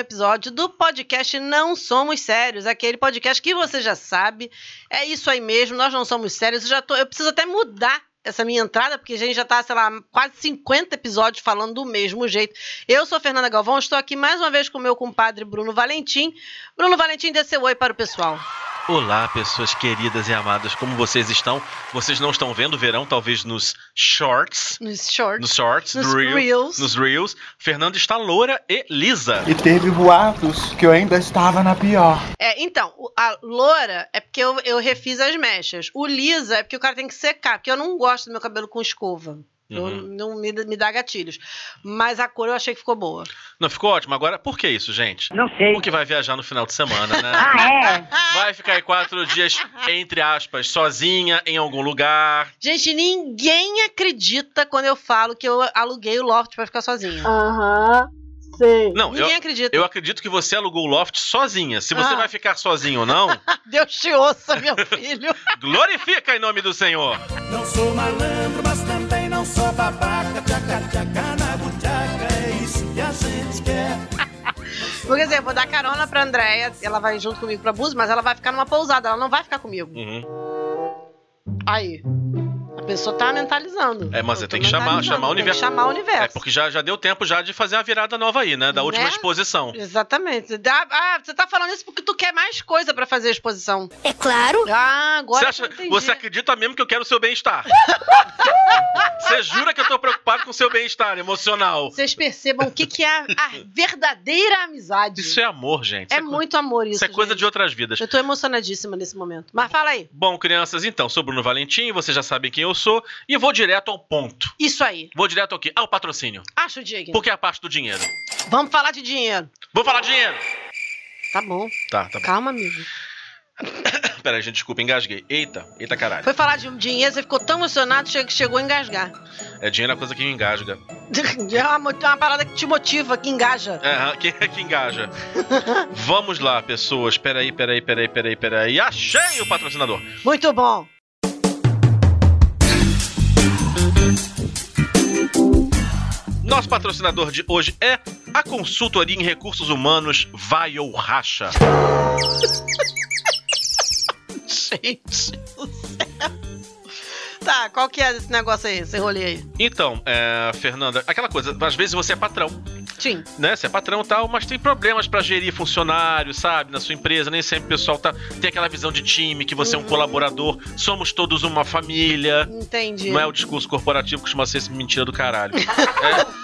episódio do podcast Não Somos Sérios, aquele podcast que você já sabe. É isso aí mesmo, nós não somos sérios. Eu, já tô, eu preciso até mudar essa minha entrada, porque a gente já está, sei lá, quase 50 episódios falando do mesmo jeito. Eu sou Fernanda Galvão, estou aqui mais uma vez com o meu compadre Bruno Valentim. Bruno Valentim, dê seu oi para o pessoal. Olá, pessoas queridas e amadas, como vocês estão? Vocês não estão vendo o verão, talvez nos shorts. Nos shorts. Nos shorts, nos reel, reels. Nos reels. Fernando está loura e lisa. E teve boatos que eu ainda estava na pior. É, então, a loura é porque eu, eu refiz as mechas. O lisa é porque o cara tem que secar, porque eu não gosto do meu cabelo com escova. Eu- Uhum. não me, me dá gatilhos. Mas a cor eu achei que ficou boa. Não, ficou ótimo. Agora, por que isso, gente? Não sei. Porque vai viajar no final de semana, né? Ah, é? Vai ficar aí quatro dias, entre aspas, sozinha em algum lugar. Gente, ninguém acredita quando eu falo que eu aluguei o loft pra ficar sozinha. Aham. Sei. Não, eu, ninguém acredita. eu acredito que você alugou o loft sozinha. Se você Ah. vai ficar sozinho ou não, Deus te ouça, meu filho. glorifica em nome do Senhor. Não sou malandro, babaca. Tchaca, tchaca, na buchaca, é isso que a gente quer. Dizer, eu vou dar carona pra Andréia, ela vai junto comigo pra Búzios, mas ela vai ficar numa pousada, ela não vai ficar comigo. Uhum. Aí. A pessoa tá mentalizando. É, mas tô tem que chamar- chamar o tem que universo. chamar o universo. É porque já, já deu tempo já de fazer a virada nova aí, né? Da última Né? exposição. Exatamente. Ah, você tá falando isso porque tu quer mais coisa pra fazer a exposição. É claro. Ah, agora Você, acha, você acredita mesmo que eu quero o seu bem-estar? você jura que eu tô preocupado com o seu bem-estar emocional? Vocês percebam o que, que é a, a verdadeira amizade. Isso é amor, gente. É co- muito amor isso. Isso é coisa gente. de outras vidas. Eu tô emocionadíssima nesse momento. Mas fala aí. Bom, crianças, então, sou Bruno Valentim, vocês já sabem quem eu e vou direto ao ponto. Isso aí. Vou direto ao quê? Ao patrocínio. Acho digno. Porque é a parte do dinheiro. Vamos falar de dinheiro. Vou falar de dinheiro! Tá bom. Tá, tá bom. Calma, amigo. Pera aí, gente, desculpa, engasguei. Eita, eita caralho. Foi falar de dinheiro, você ficou tão emocionado que chegou a engasgar. É dinheiro é a coisa que me engasga. É uma, mo- uma parada que te motiva, que engaja. É, quem é que engaja? Vamos lá, pessoas. Peraí, peraí, peraí, peraí, peraí. Achei o patrocinador. Muito bom. Nosso patrocinador de hoje é a consultoria em recursos humanos Vai ou Racha. Gente do céu. Tá, qual que é esse negócio aí, esse rolê aí? Então, é, Fernanda, aquela coisa, às vezes você é patrão, Sim. né? Você é patrão e tal, mas tem problemas pra gerir funcionários, sabe? Na sua empresa, nem sempre o pessoal tá, tem aquela visão de time, que você é um Uhum. colaborador, somos todos uma família. Entendi. Não é o discurso corporativo que costuma ser esse mentira do caralho. É.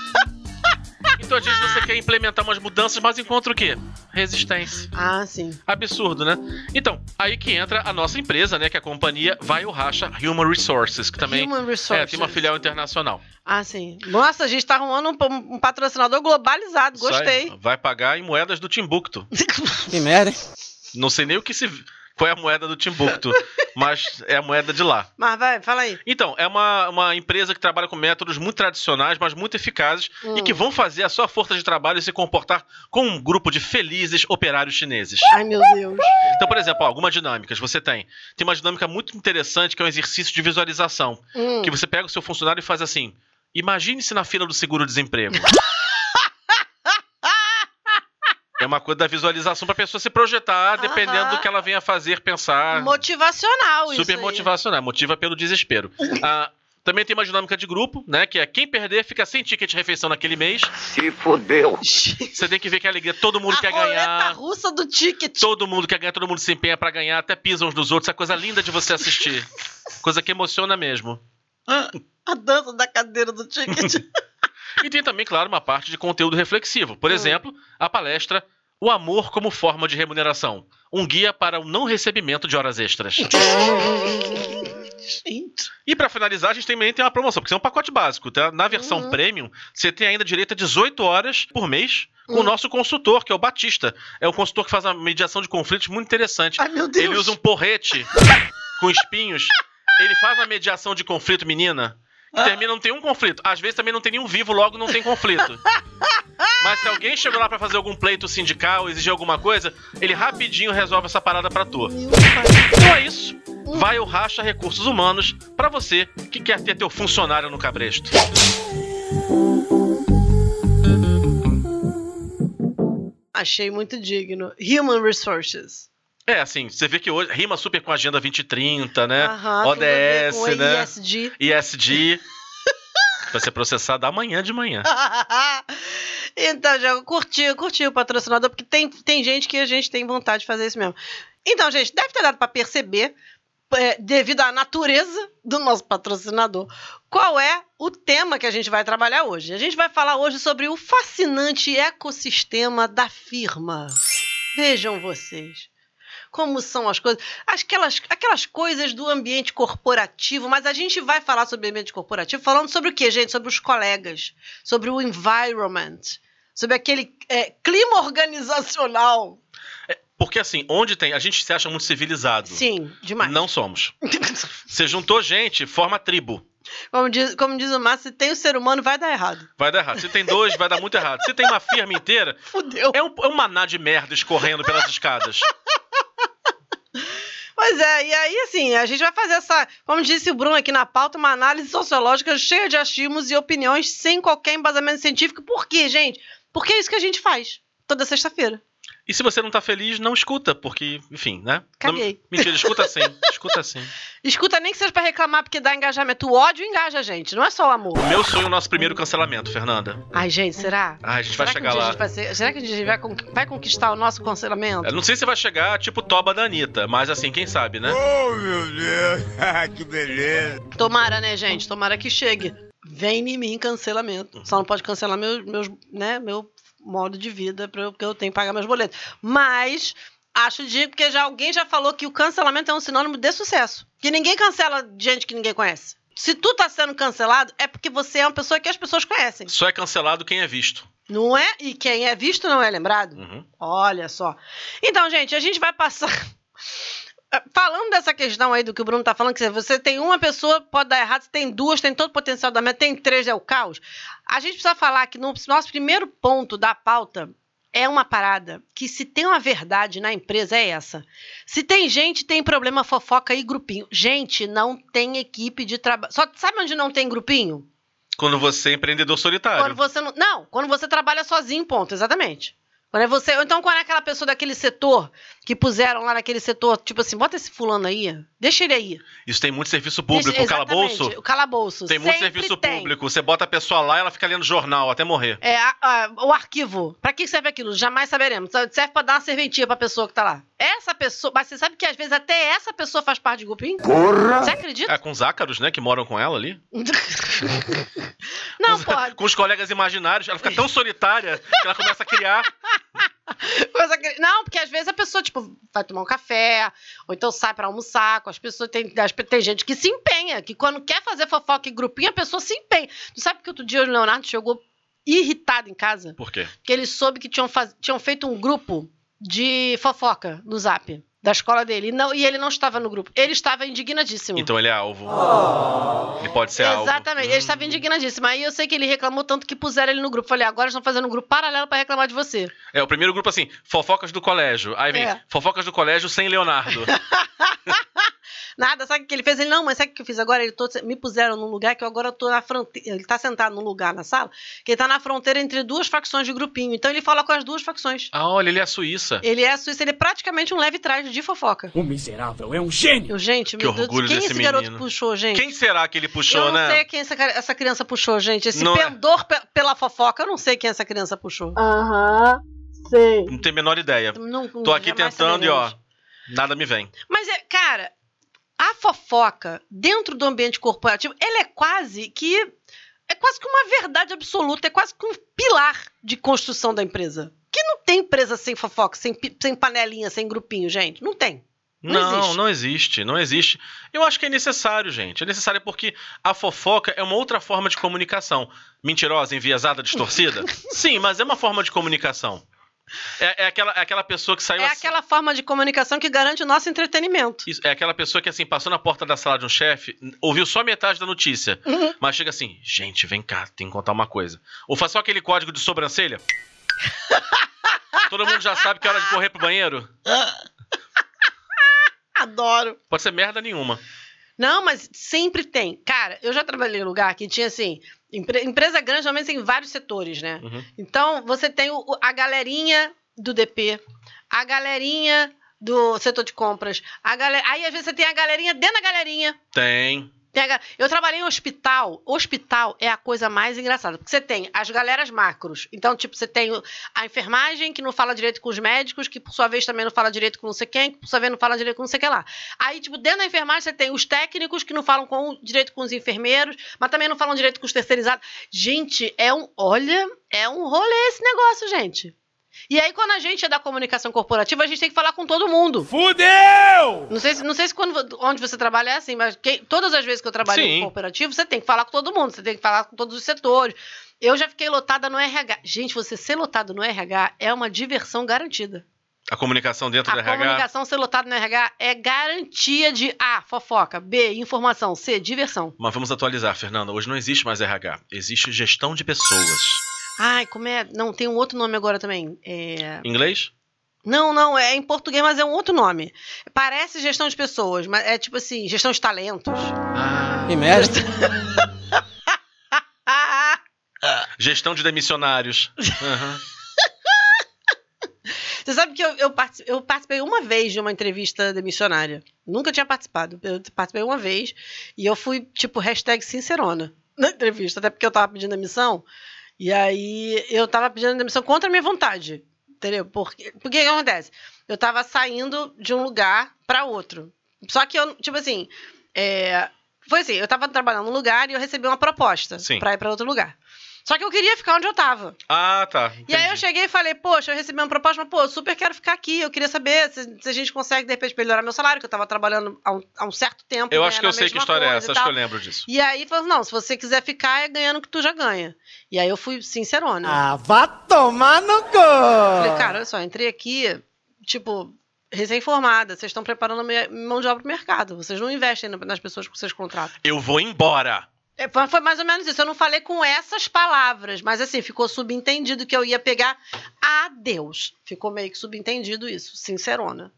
Então, às vezes, você quer implementar umas mudanças, mas encontra o quê? Resistência. Ah, sim. Absurdo, né? Então, aí que entra a nossa empresa, né? Que é a companhia Vai o Racha Human Resources, que também Human Resources. é, tem uma filial internacional. Ah, sim. Nossa, a gente tá arrumando um, um patrocinador globalizado. Gostei. Sai- vai pagar em moedas do Timbuktu. Que merda, hein? Não sei nem o que se. Qual é a moeda do Timbuktu, mas é a moeda de lá. Mas vai, fala aí. Então, é uma, uma empresa que trabalha com métodos muito tradicionais, mas muito eficazes Hum. e que vão fazer a sua força de trabalho se comportar com um grupo de felizes operários chineses. Ai, meu Deus. Então, por exemplo, ó, algumas dinâmicas você tem. Tem uma dinâmica muito interessante que é um exercício de visualização. Hum. Que você pega o seu funcionário e faz assim: imagine-se na fila do seguro-desemprego. É uma coisa da visualização pra pessoa se projetar, dependendo Aham. do que ela venha fazer, pensar. Motivacional isso Super motivacional, motiva pelo desespero. Ah, também tem uma dinâmica de grupo, né? Que é quem perder fica sem ticket de refeição naquele mês. Se fodeu. Você tem que ver que a alegria, todo mundo a quer ganhar. russa do ticket. Todo mundo quer ganhar, todo mundo se empenha pra ganhar, até pisam uns nos outros. É coisa linda de você assistir. Coisa que emociona mesmo. A dança da cadeira do ticket. E tem também, claro, uma parte de conteúdo reflexivo. Por Hum. exemplo, a palestra O Amor como Forma de Remuneração. Um guia para o não recebimento de horas extras. Gente. E pra finalizar, a gente também tem uma promoção, porque isso é um pacote básico, tá? Na versão Uhum. premium, você tem ainda direito a 18 horas por mês com Uhum. o nosso consultor, que é o Batista. É um consultor que faz uma mediação de conflitos muito interessante. Ai, meu Deus. Ele usa um porrete com espinhos. Ele faz uma mediação de conflito, menina. Termina, não tem um conflito. Às vezes também não tem nenhum vivo, logo não tem conflito. Mas se alguém chegou lá pra fazer algum pleito sindical, exigir alguma coisa, ele rapidinho resolve essa parada pra tu. Então é isso. Vai o Racha Recursos Humanos pra você que quer ter teu funcionário no cabresto. Achei muito digno. Human Resources. É, assim, você vê que hoje rima super com a Agenda 2030, né? Aham, ODS, né? ESG. ISD. Vai ser processado amanhã de manhã. então, já curtiu, curtiu o patrocinador, porque tem, tem gente que a gente tem vontade de fazer isso mesmo. Então, gente, deve ter dado para perceber, é, devido à natureza do nosso patrocinador, qual é o tema que a gente vai trabalhar hoje. A gente vai falar hoje sobre o fascinante ecossistema da firma. Vejam vocês. Como são as coisas, aquelas, aquelas coisas do ambiente corporativo, mas a gente vai falar sobre o ambiente corporativo falando sobre o quê, gente? Sobre os colegas, sobre o environment, sobre aquele é, clima organizacional. Porque assim, onde tem. A gente se acha muito civilizado. Sim, demais. Não somos. Você juntou gente, forma tribo. Como diz, como diz o Márcio, se tem o ser humano, vai dar errado. Vai dar errado. Se tem dois, vai dar muito errado. Se tem uma firma inteira, Fudeu. é um, é um maná de merda escorrendo pelas escadas. Pois é, e aí, assim, a gente vai fazer essa, como disse o Bruno aqui na pauta, uma análise sociológica cheia de achismos e opiniões sem qualquer embasamento científico. Por quê, gente? Porque é isso que a gente faz toda sexta-feira. E se você não tá feliz, não escuta, porque, enfim, né? Caguei. Não- mentira, escuta sim. Escuta sim. Escuta nem que seja pra reclamar, porque dá engajamento. O ódio engaja a gente, não é só o amor. Meu sonho é o nosso primeiro cancelamento, Fernanda. Ai, gente, será? Ah, a gente será vai chegar um lá. gente vai ser- será que a gente vai, con- vai conquistar o nosso cancelamento? Eu não sei se vai chegar tipo Toba da Anitta, mas assim, quem sabe, né? Oh, meu Deus, que beleza. Tomara, né, gente? Tomara que chegue. Vem em mim cancelamento. Só não pode cancelar meu, meus, né, meu modo de vida, porque eu tenho que pagar meus boletos. Mas acho de porque já alguém já falou que o cancelamento é um sinônimo de sucesso. Que ninguém cancela gente que ninguém conhece. Se tu tá sendo cancelado, é porque você é uma pessoa que as pessoas conhecem. Só é cancelado quem é visto. Não é? E quem é visto não é lembrado. Uhum. Olha só. Então, gente, a gente vai passar. Falando dessa questão aí do que o Bruno tá falando, que você tem uma pessoa, pode dar errado, você tem duas, tem todo o potencial da meta, tem três, é o caos. A gente precisa falar que no nosso primeiro ponto da pauta é uma parada que se tem uma verdade na empresa é essa. Se tem gente, tem problema, fofoca e grupinho. Gente, não tem equipe de trabalho. Só sabe onde não tem grupinho? Quando você é empreendedor solitário. Quando você não. Não, quando você trabalha sozinho, ponto, exatamente. Quando é você. ou Então, quando é aquela pessoa daquele setor que puseram lá naquele setor, tipo assim, bota esse fulano aí, deixa ele aí. Isso tem muito serviço público. Deixa- o calabouço O calabouço. tem muito serviço tem. público. Você bota a pessoa lá ela fica lendo jornal até morrer. É, a- a- o arquivo. Pra que serve aquilo? Jamais saberemos. Serve pra dar uma serventia pra pessoa que tá lá. Essa pessoa. Mas você sabe que às vezes até essa pessoa faz parte de grupinho? Porra! Você acredita? É, com os ácaros, né, que moram com ela ali. Não, com, porra. com os colegas imaginários. Ela fica tão solitária que ela começa a criar. Não, porque às vezes a pessoa, tipo, vai tomar um café, ou então sai pra almoçar com as pessoas. Tem, tem gente que se empenha, que quando quer fazer fofoca em grupinho, a pessoa se empenha. Tu sabe que outro dia o Leonardo chegou irritado em casa? Por quê? Porque ele soube que tinham, faz- tinham feito um grupo de fofoca no zap da escola dele. E, não, e ele não estava no grupo. Ele estava indignadíssimo. Então ele é alvo. Ele pode ser alvo. Exatamente, ele Hum. estava indignadíssimo. Aí eu sei que ele reclamou tanto que puseram ele no grupo. Falei, agora estão fazendo um grupo paralelo pra reclamar de você. É, o primeiro grupo assim, fofocas do colégio. Aí vem É. fofocas do colégio sem Leonardo. Nada, sabe o que ele fez? Ele, não, mas sabe o que eu fiz agora? Ele tô- me puseram num lugar que eu agora tô na fronteira. Ele tá sentado num lugar na sala, que ele tá na fronteira entre duas facções de grupinho. Então ele fala com as duas facções. ah, olha, ele é a Suíça. Ele é a Suíça, ele é praticamente um leve traje de fofoca. O miserável é um gênio. Eu, gente, Que meu Deus, orgulho quem desse esse garoto menino. puxou, gente? Quem será que ele puxou, eu não né? sei quem essa, essa criança puxou, gente. Esse Não é- pendor pe- pela fofoca, eu não sei quem essa criança puxou. Aham, sei. Não tenho a menor ideia. Não- Tô aqui tentando e ó, nada me vem. Mas, é, cara, a fofoca dentro do ambiente corporativo, ela é quase que. É quase que uma verdade absoluta, é quase que um pilar de construção da empresa. Que não tem empresa sem fofoca, sem, sem panelinha, sem grupinho, gente. Não tem. Não Não, existe. não existe, não existe. Eu acho que é necessário, gente. É necessário porque a fofoca é uma outra forma de comunicação. Mentirosa, enviesada, distorcida? Sim, mas é uma forma de comunicação. É, é aquela, é aquela pessoa que saiu É assim- aquela forma de comunicação que garante o nosso entretenimento. Isso, é aquela pessoa que, assim, passou na porta da sala de um chefe, ouviu só metade da notícia, Uhum. mas chega assim, gente, vem cá, tem que contar uma coisa. Ou faz só aquele código de sobrancelha. Todo mundo já sabe que é hora de correr pro banheiro. Adoro. Pode ser merda nenhuma. Não, mas sempre tem. Cara, eu já trabalhei em lugar que tinha assim. empre- empresa grande normalmente tem vários setores, né? Uhum. Então, você tem o- o- a galerinha do DP, a galerinha do setor de compras, a galera, aí às vezes você tem a galerinha dentro da galerinha. Tem. Eu trabalhei em hospital. Hospital é a coisa mais engraçada. Porque você tem as galeras macros. Então, tipo, você tem a enfermagem que não fala direito com os médicos, que por sua vez também não fala direito com não sei quem, que por sua vez não fala direito com não sei que lá. Aí, tipo, dentro da enfermagem você tem os técnicos que não falam com, direito com os enfermeiros, mas também não falam direito com os terceirizados. Gente, é um. Olha, é um rolê esse negócio, gente. E aí, quando a gente é da comunicação corporativa, a gente tem que falar com todo mundo. Fudeu! Não sei, se- não sei se quando, onde você trabalha é assim, mas quem- todas as vezes que eu trabalhei Sim. em cooperativo, você tem que falar com todo mundo, você tem que falar com todos os setores. Eu já fiquei lotada no RH. Gente, você ser lotado no RH é uma diversão garantida. A comunicação dentro do A RH. comunicação ser lotado no RH é garantia de A, fofoca, B, informação, C, diversão. Mas vamos atualizar, Fernanda. Hoje não existe mais RH. Existe gestão de pessoas. Ai, como é? Não, tem um outro nome agora também. É... Inglês? Não, não, é em português, mas é um outro nome. Parece gestão de pessoas, mas é tipo assim, gestão de talentos. Ah. Que merda. Ah, Gestão de demissionários. Aham. Você sabe que eu, eu, eu participei uma vez de uma entrevista de missionária. Nunca tinha participado. Eu participei uma vez e eu fui, tipo, hashtag sincerona na entrevista, até porque eu tava pedindo a missão. E aí eu tava pedindo demissão contra a minha vontade. Entendeu? Porque, porque o que acontece? Eu tava saindo de um lugar pra outro. Só que eu, tipo assim, é, foi assim, eu tava trabalhando num lugar e eu recebi uma proposta pra ir pra outro lugar. Só que eu queria ficar onde eu tava. Ah, tá. E aí eu entendi. cheguei e falei, poxa, eu recebi uma proposta, mas pô, eu super quero ficar aqui. Eu queria saber se, se a gente consegue, de repente, melhorar meu salário, que eu tava trabalhando há um, há um certo tempo. Eu acho que eu ganhando a sei que história é essa, acho que eu lembro disso. E aí falou, não, se você quiser ficar, é ganhando o que tu já ganha. E aí eu fui sincerona. Ah, vá tomar no cu! Falei, cara, olha só, entrei aqui, tipo, recém-formada. Vocês estão preparando a minha mão de obra pro mercado. Vocês não investem na- nas pessoas que vocês contratam. Eu vou embora. É, foi mais ou menos isso. Eu não falei com essas palavras, mas assim, ficou subentendido que eu ia pegar a Deus. Ficou meio que subentendido isso, sincerona.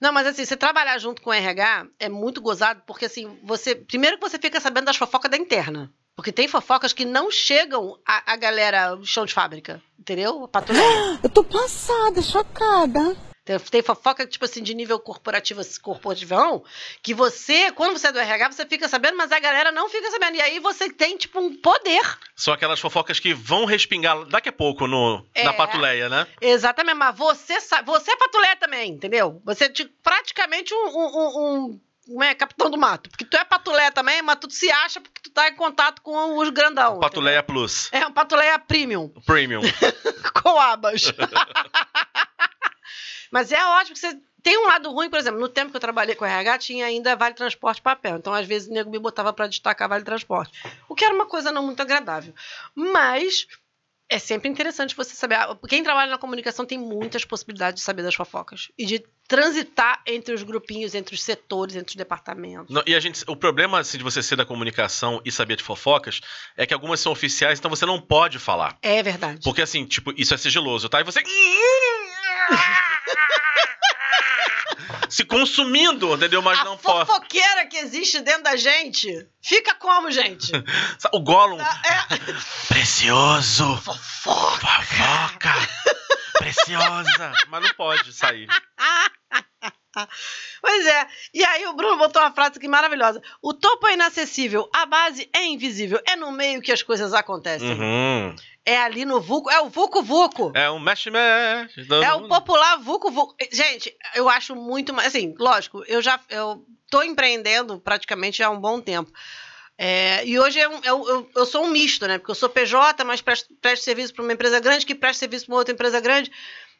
Não, mas assim, você trabalhar junto com o RH é muito gozado, porque assim, você. Primeiro que você fica sabendo das fofocas da interna. Porque tem fofocas que não chegam a, a galera chão de fábrica, entendeu? Patrulheira. Eu tô passada, chocada. Tem, tem fofoca, tipo assim, de nível corporativo, corporativão, que você, quando você é do RH, você fica sabendo, mas a galera não fica sabendo. E aí você tem, tipo, um poder. São aquelas fofocas que vão respingar daqui a pouco no, É. na patuleia, né? Exatamente, mas você sabe, você é patulé também, entendeu? Você é tipo, praticamente um, um, um- como é, capitão do mato. Porque tu é patulé também, mas tu se acha porque tu tá em contato com os grandão. Patuleia Plus. É um patulé premium, Premium. com abas. mas é ótimo que você. Tem um lado ruim, por exemplo, no tempo que eu trabalhei com RH, tinha ainda Vale Transporte Papel. Então, às vezes, o nego me botava para destacar Vale Transporte. O que era uma coisa não muito agradável. Mas é sempre interessante você saber. ah, Quem trabalha na comunicação tem muitas possibilidades de saber das fofocas. E de transitar entre os grupinhos, entre os setores, entre os departamentos. Não, e a gente, o problema assim, de você ser da comunicação e saber de fofocas é que algumas são oficiais, então você não pode falar. É verdade. Porque assim, tipo, isso é sigiloso, tá? E você. Se consumindo, entendeu? Mas a não pode. fofoqueira que existe dentro da gente fica como, gente? O Gollum. É, Precioso. Fofoca. Preciosa. Mas não pode sair. Pois é. E aí o Bruno botou uma frase aqui maravilhosa. O topo é inacessível, a base é invisível. É no meio que as coisas acontecem. Uhum. É ali no vulco. É o vulco vulco. É um mexe-mexe. todo É o mundo. popular vulco vulco. Gente, eu acho muito mais. Assim, lógico, eu já eu tô empreendendo praticamente há um bom tempo. É, e hoje eu, eu, eu, eu sou um misto, né? Porque eu sou PJ, mas presto, presto serviço para uma empresa grande, que presta serviço para uma outra empresa grande.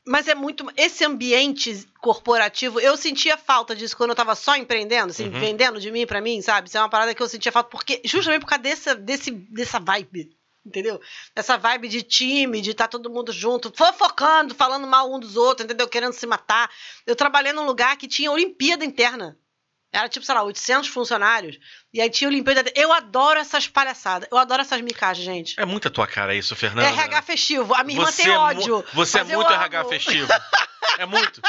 Mas é muito. Esse ambiente corporativo, eu sentia falta disso quando eu tava só empreendendo, assim, Uhum. vendendo de mim para mim, sabe? Isso é uma parada que eu sentia falta, porque justamente por causa dessa, desse, dessa vibe. Entendeu? Essa vibe de time, de estar todo mundo junto, fofocando, falando mal um dos outros, entendeu? Querendo se matar. Eu trabalhei num lugar que tinha Olimpíada interna. Era tipo, sei lá, 800 funcionários. E aí tinha Olimpíada. Eu adoro essas palhaçadas. Eu adoro essas micagens, gente. É muito a tua cara isso, Fernanda. É RH festivo. A minha irmã Você tem é ódio. Você é muito. RH festivo. É muito.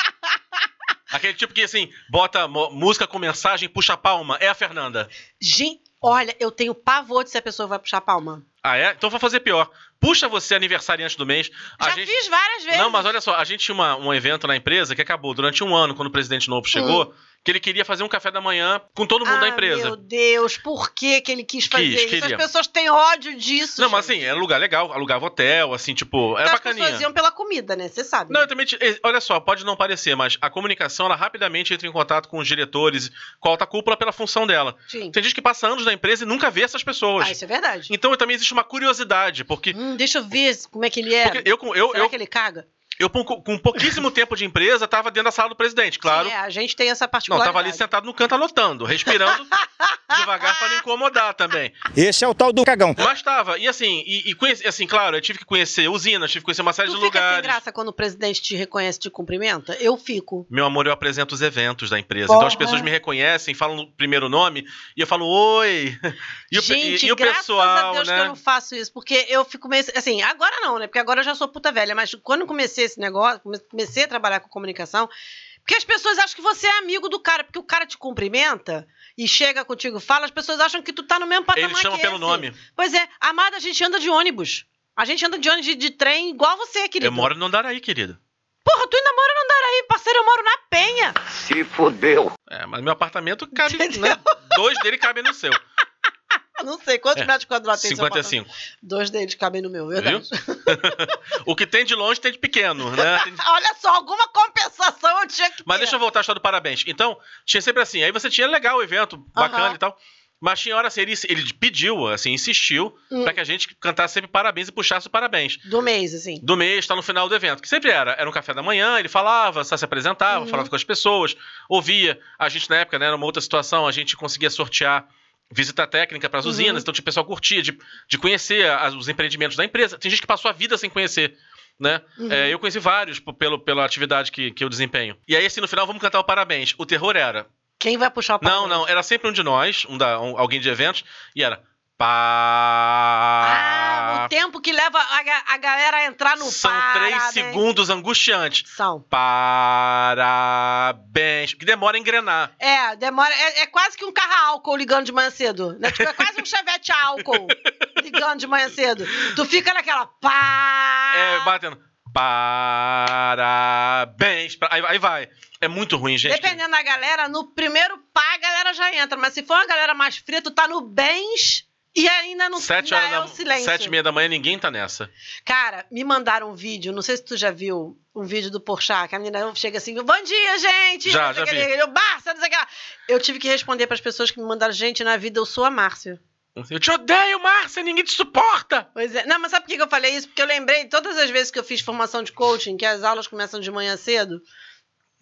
Aquele tipo que, assim, bota música com mensagem, puxa palma. É a Fernanda. Gente, olha, eu tenho pavor de se a pessoa vai puxar palma. Ah, é? Então vou fazer pior. Puxa você aniversariante do mês. A Já gente... fiz várias vezes. Não, mas olha só, a gente tinha uma- um evento na empresa que acabou durante um ano, quando o presidente novo chegou, que ele queria fazer um café da manhã com todo mundo ah, da empresa. Meu Deus, por que, que ele quis fazer Quis, isso? queria. As pessoas têm ódio disso. Não, mas gente. assim, era lugar legal, alugava hotel, assim, tipo, era Então, as bacaninha. pessoas iam pela comida, né? Você sabe. Não, eu também. eh, Olha só, pode não parecer, mas a comunicação, ela rapidamente entra em contato com os diretores, com a alta cúpula pela função dela. Sim. Tem gente que passa anos na empresa e nunca vê essas pessoas. Ah, isso é verdade. Então também existe uma curiosidade, porque. Hum, deixa eu ver como é que ele é. porque eu, eu, Será eu, que ele caga? Eu, com, pouquíssimo tempo de empresa, tava dentro da sala do presidente, claro. Sim, é, a gente tem essa Não, particularidade. tava ali sentado no canto anotando, respirando devagar pra não incomodar também. Esse é o tal do cagão. Mas tava, e assim, e, e conheci, assim, claro, eu tive que conhecer usinas, tive que conhecer uma série Tu de fica sem graça quando o presidente te reconhece e te cumprimenta? Eu fico. Meu amor, eu apresento os eventos da empresa. Porra. Então as pessoas me reconhecem, falam o primeiro nome e eu falo oi. E o, pe- e- Gente, e o graças pessoal, a Deus que eu né? não faço isso, porque eu fico meio. Assim, agora não, né? Porque agora eu já sou puta velha, mas quando comecei esse negócio, come- comecei a trabalhar com comunicação, porque as pessoas acham que você é amigo do cara, porque o cara te cumprimenta e chega contigo, fala, as pessoas acham que tu tá no mesmo patamar Eles chamam que pelo esse. nome. Pois é, amada, a gente anda de ônibus. A gente anda de ônibus de, de trem igual você, querido. Eu moro no Andaraí, querida. Porra, tu ainda mora no Andaraí, parceiro, eu moro na Penha. Se fudeu. É, mas meu apartamento cabe, Entendeu? né? Dois dele cabem no seu. Eu não sei quantos É, metros quadrados tem seu apartamento. 55. Dois deles cabem no meu, Viu? verdade. o que tem de longe tem de pequeno, né? De- Olha só, alguma compensação eu tinha que Mas ter. deixa eu voltar à história do parabéns. Então, tinha sempre assim. Aí você tinha legal o evento, bacana Aham. e tal. Mas tinha hora assim, ele, ele pediu, assim, insistiu, Hum. pra que a gente cantasse sempre parabéns e puxasse o parabéns. Do mês, assim. do mês, tá no final do evento. Que sempre era. Era um café da manhã, ele falava, só se apresentava, Uhum. falava com as pessoas, ouvia. A gente, na época, né, numa outra situação, a gente conseguia sortear visita técnica para as Uhum. usinas, então tinha o pessoal curtia de, de conhecer as- os empreendimentos da empresa. Tem gente que passou a vida sem conhecer. Né? Uhum. É, eu conheci vários pelo, pela atividade que, que eu desempenho. E aí, assim, no final, vamos cantar o parabéns. O terror era. Quem vai puxar o Não, parabéns? não, era sempre um de nós, um da, um- alguém de eventos, e era. Ah, Pá. o tempo que leva a, a galera a entrar no São parabéns. três segundos angustiantes. São. Parabéns. Que demora a engrenar. É, demora. É, é quase que um carro a álcool ligando de manhã cedo. Né? Tipo, é quase um chevette a álcool ligando de manhã cedo. Tu fica naquela. Pá! É, batendo. Parabéns. Aí, aí vai. É muito ruim, gente. Dependendo da galera, no primeiro pá a galera já entra. Mas se for uma galera mais fria, tu tá no bens e ainda não Sete ainda horas é da o silêncio. Sete e meia da manhã, ninguém tá nessa. Cara, me mandaram um vídeo, não sei se tu já viu um vídeo do Porchat, que a menina chega assim, bom dia, gente! Já, já vi. Eu, Barça, não sei o que lá. Eu tive que responder pras pessoas que me mandaram, gente, na vida eu sou a Márcia. Eu te odeio, Márcia, ninguém te suporta. Pois é. Não, mas sabe por que eu falei isso? Porque eu lembrei, todas as vezes que eu fiz formação de coaching, que as aulas começam de manhã cedo,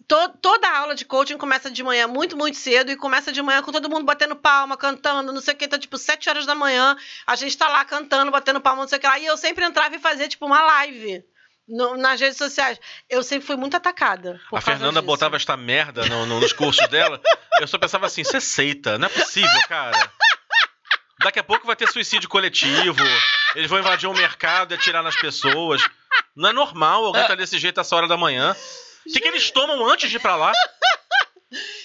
to- toda aula de coaching começa de manhã muito, muito cedo e começa de manhã com todo mundo batendo palma, cantando, não sei o que. Então, tipo, sete horas da manhã, a gente tá lá cantando, batendo palma, não sei o que lá. E eu sempre entrava e fazia, tipo, uma live. no- nas redes sociais. Eu sempre fui muito atacada. por a Fernanda disso. botava esta merda no- no- nos cursos dela. Eu só pensava assim, você aceita, não é possível, cara. Daqui a pouco vai ter suicídio coletivo. Eles vão invadir um mercado e atirar nas pessoas. Não é normal alguém tá desse jeito essa hora da manhã. O que, que eles tomam antes de ir pra lá?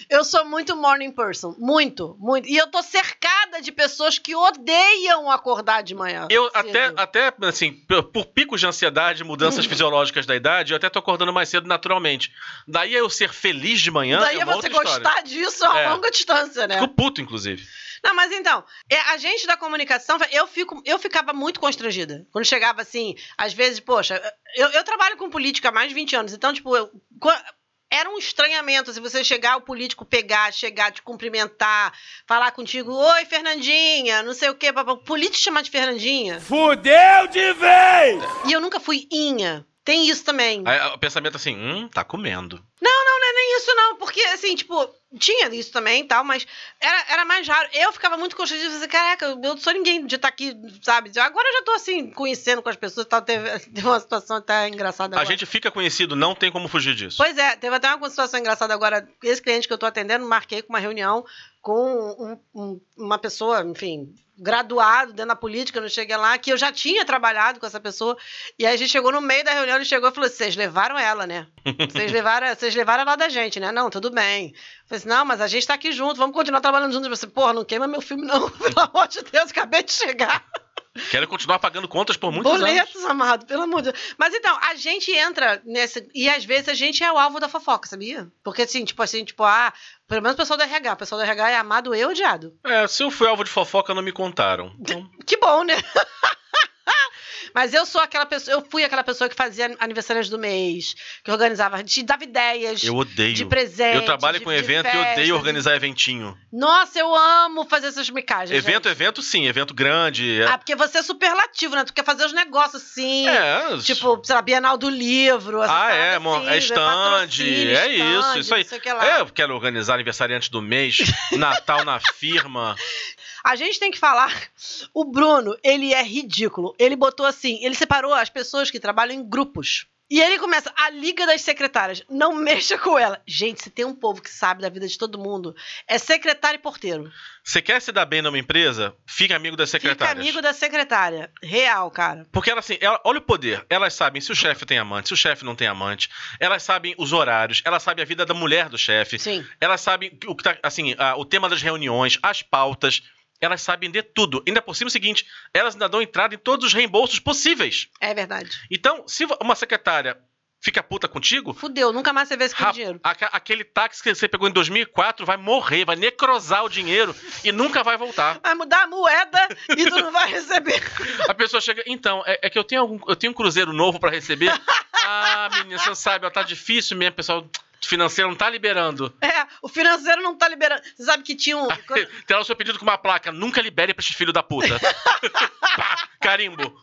Eu sou muito morning person. Muito, muito. E eu tô cercada de pessoas que odeiam acordar de manhã. Eu cedo. até, até, assim, por picos de ansiedade, mudanças Uhum. fisiológicas da idade, eu até tô acordando mais cedo naturalmente. Daí eu ser feliz de manhã Daí é uma você outra história. gostar disso a É. longa distância, né? Fico puto, inclusive. Não, mas então, é, a gente da comunicação, eu, fico, eu ficava muito constrangida. Quando chegava assim, às vezes, poxa, eu, eu trabalho com política há mais de 20 anos, então, tipo, eu- era um estranhamento se você chegar, o político pegar, chegar, te cumprimentar, falar contigo, oi, Fernandinha, não sei o quê, papá. político te chamar de Fernandinha. Fudeu de vez! E eu nunca fui inha. Tem isso também. Aí o pensamento assim, hum, tá comendo. Não, não é nem isso, não. Porque, assim, tipo, tinha isso também e tal, mas era, era mais raro. Eu ficava muito constrangida, assim, caraca, eu não sou ninguém de estar aqui, sabe? Agora eu já tô, assim, conhecendo com as pessoas e tal. Teve, teve uma situação até engraçada A agora. gente fica conhecido, não tem como fugir disso. Pois é, teve até uma situação engraçada agora. Esse cliente que eu tô atendendo, marquei com uma reunião com um- um- uma pessoa, enfim, graduado dentro da política, não cheguei lá, que eu já tinha trabalhado com essa pessoa. E aí a gente chegou no meio da reunião, ele chegou e falou: vocês levaram ela, né? Vocês levaram, vocês levaram ela da gente, né? Não, tudo bem. Eu falei assim, não, mas a gente tá aqui junto, vamos continuar trabalhando juntos. Eu falei assim, porra, não queima meu filme, não. Pelo amor de Deus, acabei de chegar. Quero continuar pagando contas por muitos anos. Boletos, amado, pelo amor de Deus. Mas então, a gente entra nessa. E às vezes a gente é o alvo da fofoca, sabia? Porque assim, tipo assim, tipo, ah, pelo menos o pessoal do RH. O pessoal do RH é amado e odiado. É, se eu fui alvo de fofoca, não me contaram. Então, Que bom, né? Mas eu sou aquela pessoa, eu fui aquela pessoa que fazia aniversários do mês, que organizava, te dava ideias eu odeio. de presente. Eu trabalho de- com de evento e festas. odeio organizar eventinho. Nossa, eu amo fazer essas micagens. Evento, gente. evento sim, evento grande. É, Ah, porque você é superlativo, né? Tu quer fazer os negócios assim. é, Tipo, sei lá, Bienal do Livro. Ah, é, assim, é né? stand, patrocínio, é isso, stand, isso aí. É, eu quero organizar aniversariante do mês, Natal na firma. A gente tem que falar. O Bruno, ele é ridículo. Ele botou assim: ele separou as pessoas que trabalham em grupos. E ele começa, a Liga das Secretárias, não mexa com ela. Gente, se tem um povo que sabe da vida de todo mundo, é secretário e porteiro. Você quer se dar bem numa empresa? Fica amigo das Fica secretárias. amigo da secretária. Real, cara. Porque ela, assim, ela- olha o poder. Elas sabem se o chefe tem amante, se o chefe não tem amante. Elas sabem os horários, elas sabem a vida da mulher do chefe. Sim. Elas sabem o que tá, assim, a- o tema das reuniões, as pautas. Elas sabem de tudo. Ainda por cima é o seguinte, elas ainda dão entrada em todos os reembolsos possíveis. É verdade. Então, se uma secretária fica puta contigo, Fudeu, nunca mais você vê esse rap- dinheiro. aquele táxi que você pegou em 2004 vai morrer, vai necrosar o dinheiro e nunca vai voltar. Vai mudar a moeda e tu não vai receber. A pessoa chega, então, é, é que eu tenho algum, eu tenho um cruzeiro novo pra receber. ah, menina, você sabe, ó, tá difícil mesmo, pessoal. Financeiro não tá liberando. É, o financeiro não tá liberando. Você sabe que tinha um. Tem lá o seu pedido com uma placa. Nunca libere pra esse filho da puta. Pá, carimbo.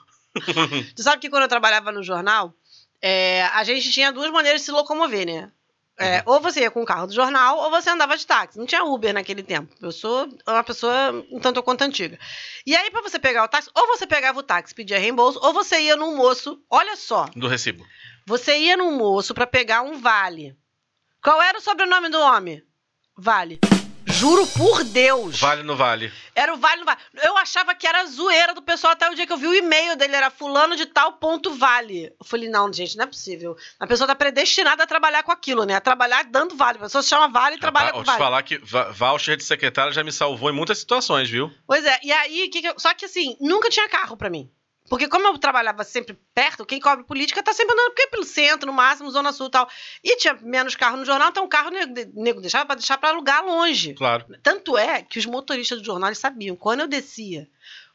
Tu sabe que quando eu trabalhava no jornal, é, a gente tinha duas maneiras de se locomover, né? É, Ou você ia com o carro do jornal, ou você andava de táxi. Não tinha Uber naquele tempo. Eu sou uma pessoa um tanto quanto antiga. E aí, pra você pegar o táxi, ou você pegava o táxi e pedia reembolso, ou você ia num moço. Olha só, Do recibo. você ia num moço pra pegar um vale. Qual era o sobrenome do homem? Vale. Juro por Deus. Vale no vale. Era o Vale no Vale. Eu achava que era zoeira do pessoal até o dia que eu vi o e-mail dele, era fulano de tal ponto vale. Eu falei, não, gente, não é possível. A pessoa tá predestinada a trabalhar com aquilo, né? A trabalhar dando vale. A pessoa se chama vale e trabalha Rapaz, com vou te vale. falar que voucher de secretária já me salvou em muitas situações, viu? Pois é, e aí, que que eu- só que assim, nunca tinha carro pra mim. Porque como eu trabalhava sempre perto, quem cobre política tá sempre andando porque pelo centro, no máximo, zona sul e tal. E tinha menos carro no jornal, então o carro nego, nego deixava pra deixar pra alugar longe. Claro. Tanto é que os motoristas do jornal sabiam. Quando eu descia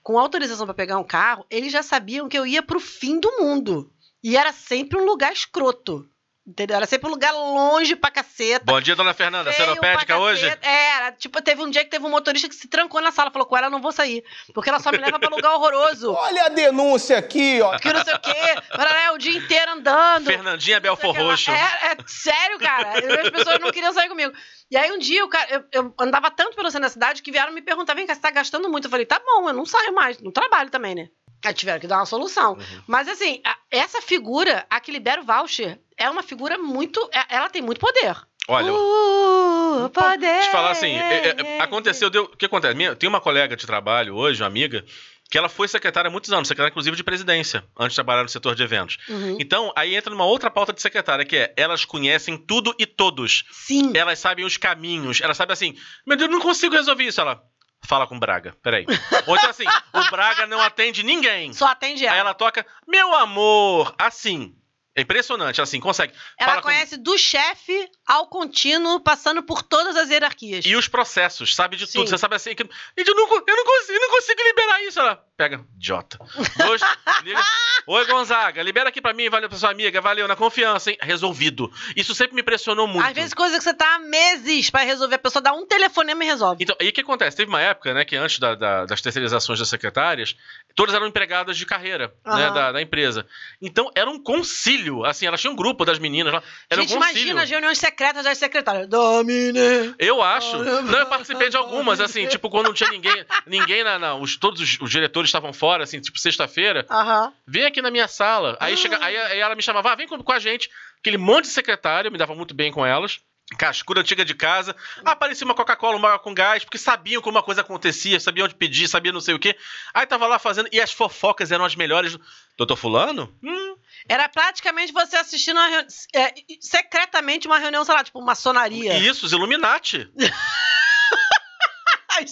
com autorização para pegar um carro, eles já sabiam que eu ia pro fim do mundo. E era sempre um lugar escroto. Entendeu? Era sempre um lugar longe pra caceta. Bom dia, dona Fernanda. Seropédica hoje? É, era, tipo, teve um dia que teve um motorista que se trancou na sala, falou, com ela não vou sair. Porque ela só me leva pra lugar horroroso. Olha a denúncia aqui, ó. Que não sei o quê. Ela é o dia inteiro andando. Fernandinha Belfor. Roxo. É, é sério, cara. As pessoas não queriam sair comigo. E aí um dia o cara, eu, eu andava tanto pelo centro da cidade que vieram me perguntar: vem cá, você tá gastando muito? Eu falei: tá bom, eu não saio mais, não trabalho também, né? Aí tiveram que dar uma solução. Uhum. Mas assim, a- essa figura, a que libera o voucher, é uma figura muito. é- Ela tem muito poder. Olha, Uh, poder. Deixa eu falar assim, é, é, aconteceu, deu, o que acontece? Minha, tem uma colega de trabalho hoje, uma amiga, que ela foi secretária há muitos anos, secretária inclusive de presidência, antes de trabalhar no setor de eventos. Uhum. Então, aí entra numa outra pauta de secretária, que é, elas conhecem tudo e todos. Sim. Elas sabem os caminhos, elas sabem assim, meu Deus, eu não consigo resolver isso. Ela, fala com o Braga, peraí. Ou então assim, o Braga não atende ninguém. Só atende ela. Aí ela toca, meu amor, assim. É impressionante, assim, consegue. Ela Fala com- conhece do chefe ao contínuo, passando por todas as hierarquias. E os processos, sabe de Sim. tudo. Você sabe assim que. Eu não, eu não consigo, eu não consigo liberar isso. Ela pega, idiota. Dois, liga. Oi, Gonzaga, libera aqui pra mim, valeu pra sua amiga, valeu, na confiança, hein? Resolvido. Isso sempre me impressionou muito. Às vezes, coisa que você tá há meses pra resolver, a pessoa dá um telefonema e resolve. Então, aí o que acontece? Teve uma época, né, que antes da- da- das terceirizações das secretárias, todas eram empregadas de carreira, né, Aham. da, da empresa. Então, era um concílio, assim, elas tinham um grupo das meninas lá, era Gente, um concílio. imagina as reuniões secretas das secretárias. Domine. Eu acho. Não, eu participei de algumas, assim, tipo, quando não tinha ninguém, ninguém na, na- os, todos os, os diretores estavam fora, assim, tipo, sexta-feira, Aham. vem aqui na minha sala. Aí, chega, aí, aí ela me chamava, ah, vem com, com a gente. Aquele monte de secretário, eu me dava muito bem com elas. Cascura antiga de casa. Ah, aparecia uma Coca-Cola, uma com gás, porque sabiam como a coisa acontecia, sabiam onde pedir, sabiam não sei o quê. Aí tava lá fazendo, e as fofocas eram as melhores. Doutor Fulano? Hum, Era praticamente você assistindo uma reu- é, secretamente uma reunião, sei lá, tipo maçonaria. isso, os Illuminati. As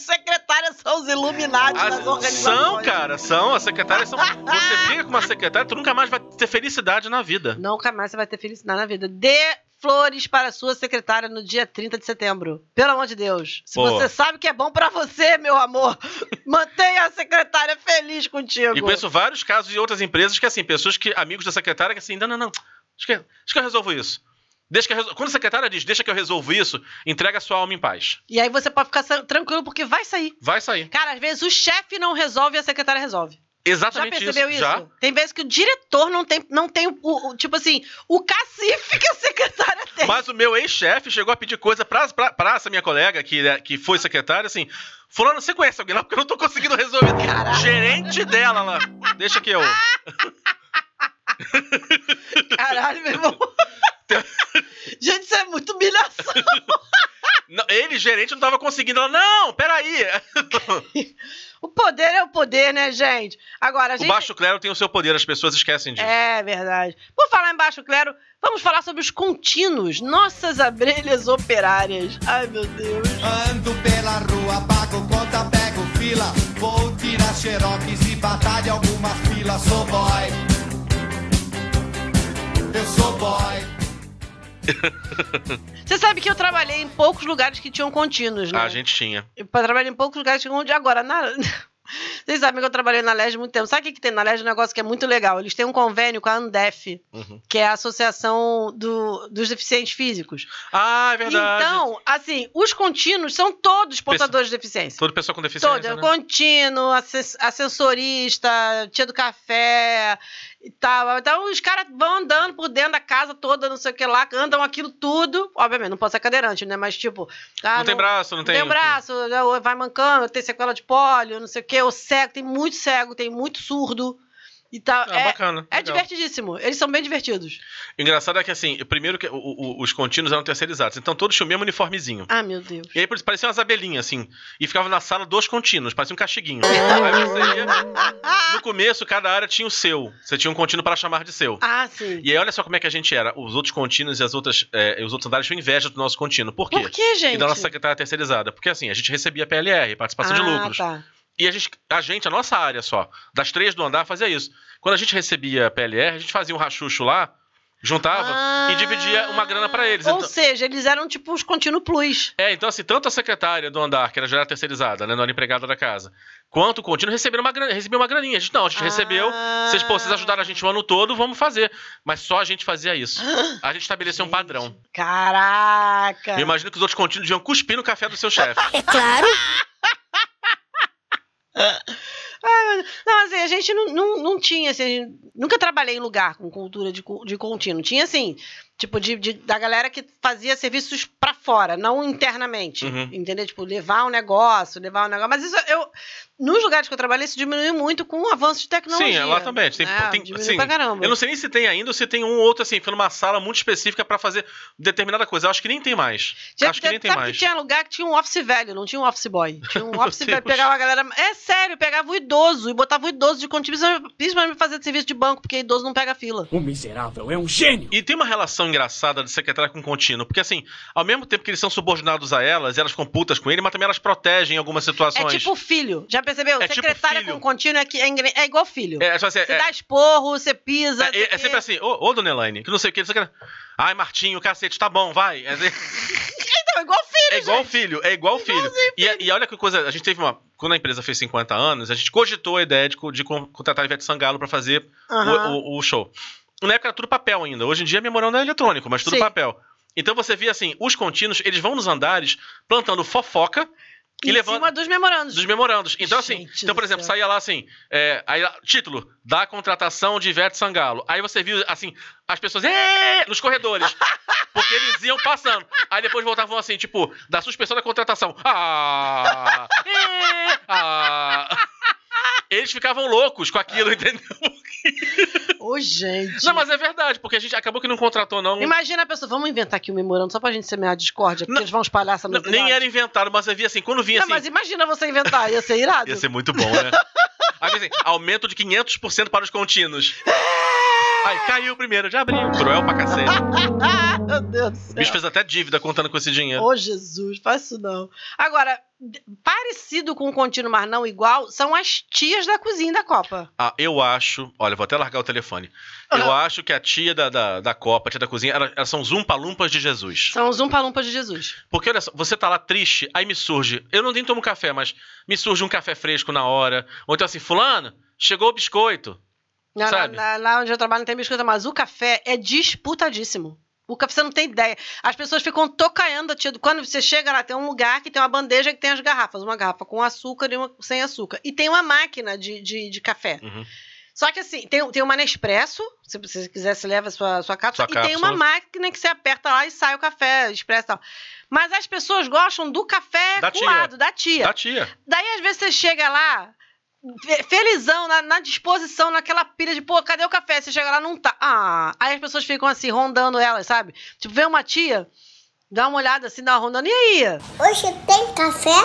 são os Illuminati As- das organizações. são, cara, são. As secretárias são. Você briga com uma secretária, tu nunca mais vai ter felicidade na vida. Nunca mais você vai ter felicidade na vida. Dê flores para a sua secretária no dia 30 de setembro. Pelo amor de Deus. Se Pô. você sabe que é bom pra você, meu amor, mantenha a secretária feliz contigo. E conheço vários casos de outras empresas que, assim, pessoas que, amigos da secretária, que assim, não, não, não. Acho que, acho que eu resolvo isso. Deixa que resol- Quando a secretária diz, deixa que eu resolvo isso, entrega a sua alma em paz. E aí você pode ficar tranquilo porque vai sair. Vai sair. Cara, às vezes o chefe não resolve e a secretária resolve. Já Exatamente percebeu isso? Já. Tem vezes que o diretor não tem, não tem o, o- tipo assim, o cacife que a secretária tem. Mas o meu ex-chefe chegou a pedir coisa pra, pra, pra essa minha colega, que, né, que foi secretária, assim. Fulano, você conhece alguém lá? Porque eu não tô conseguindo resolver. Gerente dela lá. Deixa que eu. Caralho, meu irmão. Gente, isso é muito humilhação. Não, ele, gerente, não tava conseguindo. Ela, não, peraí. O poder é o poder, né, gente? Agora, a O gente. baixo clero tem o seu poder, as pessoas esquecem disso. É verdade. Por falar em baixo clero, vamos falar sobre os contínuos, nossas abelhas operárias. Ai, meu Deus. Ando pela rua, pago conta, pego fila. Vou tirar xerox e batalha alguma fila. Sou boy. Eu sou boy. Você sabe que eu trabalhei em poucos lugares que tinham contínuos, né? Ah, a gente tinha. Eu trabalhei em poucos lugares que tinham contínuos. Agora, na... Vocês sabem que eu trabalhei na há muito tempo. Sabe o que, que tem na LES? Um negócio que é muito legal. Eles têm um convênio com a Andef, Uhum. que é a Associação do- dos Deficientes Físicos. Ah, é verdade. Então, assim, os contínuos são todos portadores de deficiência. Toda pessoa com deficiência. Todo, né? contínuo, assess- ascensorista, tia do café e tal. Então os caras vão andando por dentro da casa toda, não sei o que lá, andam aquilo tudo. Obviamente, não pode ser cadeirante, né? Mas tipo. ah, Não tem braço, não não tem. tem braço, vai mancando, tem sequela de pólio, não sei o que, o cego, tem muito cego, tem muito surdo e tal. Ah, é, bacana. é divertidíssimo. Eles são bem divertidos. O engraçado é que, assim, primeiro que o- o- os contínuos eram terceirizados, então todos tinham o mesmo uniformezinho. Ah, meu Deus. E aí pareciam umas abelhinhas, assim. E ficava na sala dos contínuos, parecia um aí você ia. No começo, cada área tinha o seu. Você tinha um contínuo para chamar de seu. Ah, sim. E aí, olha só como é que a gente era. Os outros contínuos e as outras, é, os outros andares tinham inveja do nosso contínuo. Por quê? Por que, gente? E da nossa secretária terceirizada. Porque assim, a gente recebia PLR, participação de ah, lucros. Tá. E a gente, a gente, a nossa área só, das três do andar, fazia isso. Quando a gente recebia PLR, a gente fazia um rachucho lá, juntava e dividia uma grana pra eles. Ah, Ou Então- seja, eles eram tipo os contínuos plus. é, então assim, tanto a secretária do andar, que era já era terceirizada, né, não era empregada da casa, quanto o contínuo receberam uma, grana, recebia uma graninha. A gente, não, a gente recebeu, vocês, pô, vocês ajudaram a gente o ano todo, vamos fazer. Mas só a gente fazia isso. A gente estabeleceu um padrão. Caraca! Eu imagino que os outros contínuos iam cuspir no café do seu chefe. É claro. Não, assim, a gente não, não, não tinha, assim, nunca trabalhei em lugar com cultura de, de contínuo. Tinha, assim, tipo, de, de- da galera que fazia serviços pra fora, não internamente. Uhum. Entendeu? Tipo, levar um negócio, levar um negócio. Mas isso, eu, nos lugares que eu trabalhei, isso diminuiu muito com o avanço de tecnologia. Sim, lá também. Tem, né? tem- assim, pra caramba. eu não sei nem se tem ainda ou se tem um ou outro, assim, foi numa sala muito específica pra fazer determinada coisa. Eu acho que nem tem mais. Tinha- acho que nem tem sabe mais. que tinha lugar que tinha um office velho, não tinha um office boy. Tinha um office velho, pegava a galera. É sério, pegava o idoso e botava o idoso de contínuo, principalmente- principalmente pra fazer serviço de banco, porque idoso não pega fila. O miserável é um gênio. E tem uma relação engraçada de secretária com contínuo, porque assim, ao mesmo tempo que eles são subordinados a elas, elas ficam putas com ele, mas também elas protegem em algumas É situações. tipo filho. Já percebeu? É tipo Secretária filho. com contínuo é, que é, é igual filho. É, tipo assim, Você é- dá esporro, você pisa. é- é quê. sempre assim, ô, ô dona Elaine, que não sei o que, não sei o que. Ai, Martinho, cacete, tá bom, vai. É, Então, é igual filho. é igual filho, é igual filho. E, e olha que coisa, a gente teve uma. Quando a empresa fez 50 anos, a gente cogitou a ideia de, de con- contratar a Ivete Sangalo pra fazer o- Aham. o, o show. Na época era tudo papel ainda. Hoje em dia, memorando é eletrônico, mas tudo Sim. papel. Então você via assim, os contínuos, eles vão nos andares plantando fofoca e em levando cima dos memorandos. dos memorandos. Então, assim, Gente então, por exemplo, céu. saía lá assim, é, aí, título, da contratação de Ivete Sangalo. Aí você viu, assim, as pessoas, nos corredores. Porque eles iam passando. Aí depois voltavam assim, tipo, da suspensão da contratação. Ah! ah. Eles ficavam loucos com aquilo, entendeu? Ô, gente. Não, mas é verdade, porque a gente acabou que não contratou, não. Imagina a pessoa, vamos inventar aqui um memorando só pra gente semear a discórdia, porque Não. eles vão espalhar essa novidade. nem era inventado, mas eu via assim, quando vinha Não, assim. mas imagina você inventar, ia ser irado. Ia ser muito bom, né? Aí assim, aumento de 500% para os contínuos. Aí caiu o primeiro, já abriu. Cruel pra cacete. Meu Deus do O céu. bicho fez até dívida contando com esse dinheiro. Ô, Jesus, faz isso não. Agora, parecido com o contínuo, mas não igual, são as tias da cozinha da Copa. Ah, eu acho. Olha, vou até largar o telefone. Eu acho que a tia da, da, da Copa, a tia da cozinha, ela- elas são zumpalumpas de Jesus. São os umpalumpas de Jesus. Porque olha só, você tá lá triste, aí me surge. Eu não nem tomo café, mas me surge um café fresco na hora. Ou então assim, Fulano, chegou o biscoito. Lá, Sabe? lá- lá onde eu trabalho não tem biscoito, mas o café é disputadíssimo. O café, você não tem ideia. As pessoas ficam tocaiando a tia. do- Quando você chega lá, tem um lugar que tem uma bandeja que tem as garrafas. Uma garrafa com açúcar e uma sem açúcar. E tem uma máquina de, de, de café. Uhum. Só que assim, tem, tem uma Nespresso, se você quiser, você leva a sua, sua cápsula. Sua e tem uma cápsula. máquina que você aperta lá e sai o café expresso e tal. Mas as pessoas gostam do café Da tia. coado, da tia. Da tia. Daí, às vezes, você chega lá, felizão, na, na disposição, naquela pilha de, pô, cadê o café? Você chega lá, não tá. Ah, aí as pessoas ficam assim, rondando elas, sabe? Tipo, vê uma tia, dá uma olhada assim, dá uma rondando, e aí? Hoje tem café?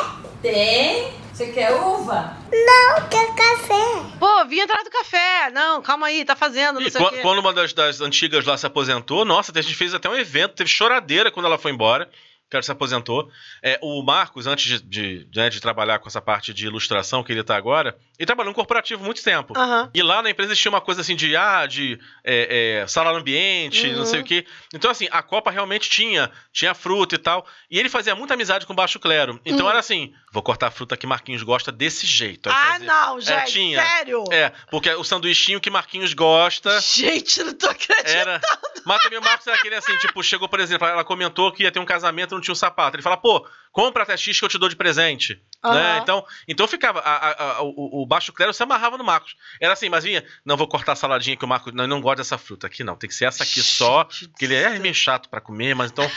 Tem? Você quer uva? Não, quer café. Pô, vim atrás do café. Não, calma aí, tá fazendo, não E sei o quan- quê. quando uma das, das antigas lá se aposentou, nossa, a gente fez até um evento, teve choradeira quando ela foi embora, ela se aposentou. É, o Marcos, antes de, de, né, de trabalhar com essa parte de ilustração que ele tá agora, ele trabalhou no corporativo muito tempo. Aham. E lá na empresa existia uma coisa assim de, ah, de é, é, sala ambiente, Uhum. não sei o quê. Então, assim, a Copa realmente tinha, tinha fruta e tal. E ele fazia muita amizade com o Baixo Clero. Então Uhum. era assim, vou cortar a fruta que Marquinhos gosta desse jeito. Aí Ah, fazia- não, É, gente, tinha. sério? É, porque o sanduichinho que Marquinhos gosta Gente, não tô acreditando. era. Mas também o Marcos era aquele assim, tipo, chegou, por exemplo, ela comentou que ia ter um casamento não um sapato. Ele fala, pô, compra até X que eu te dou de presente. Aham. Né? Então, então ficava. a- a- a- o, o baixo clero se amarrava no Marcos. Era assim, mas vinha, não vou cortar a saladinha que o Marcos. Não, não gosta dessa fruta aqui, não. Tem que ser essa aqui só. Porque ele é meio chato pra comer, mas então.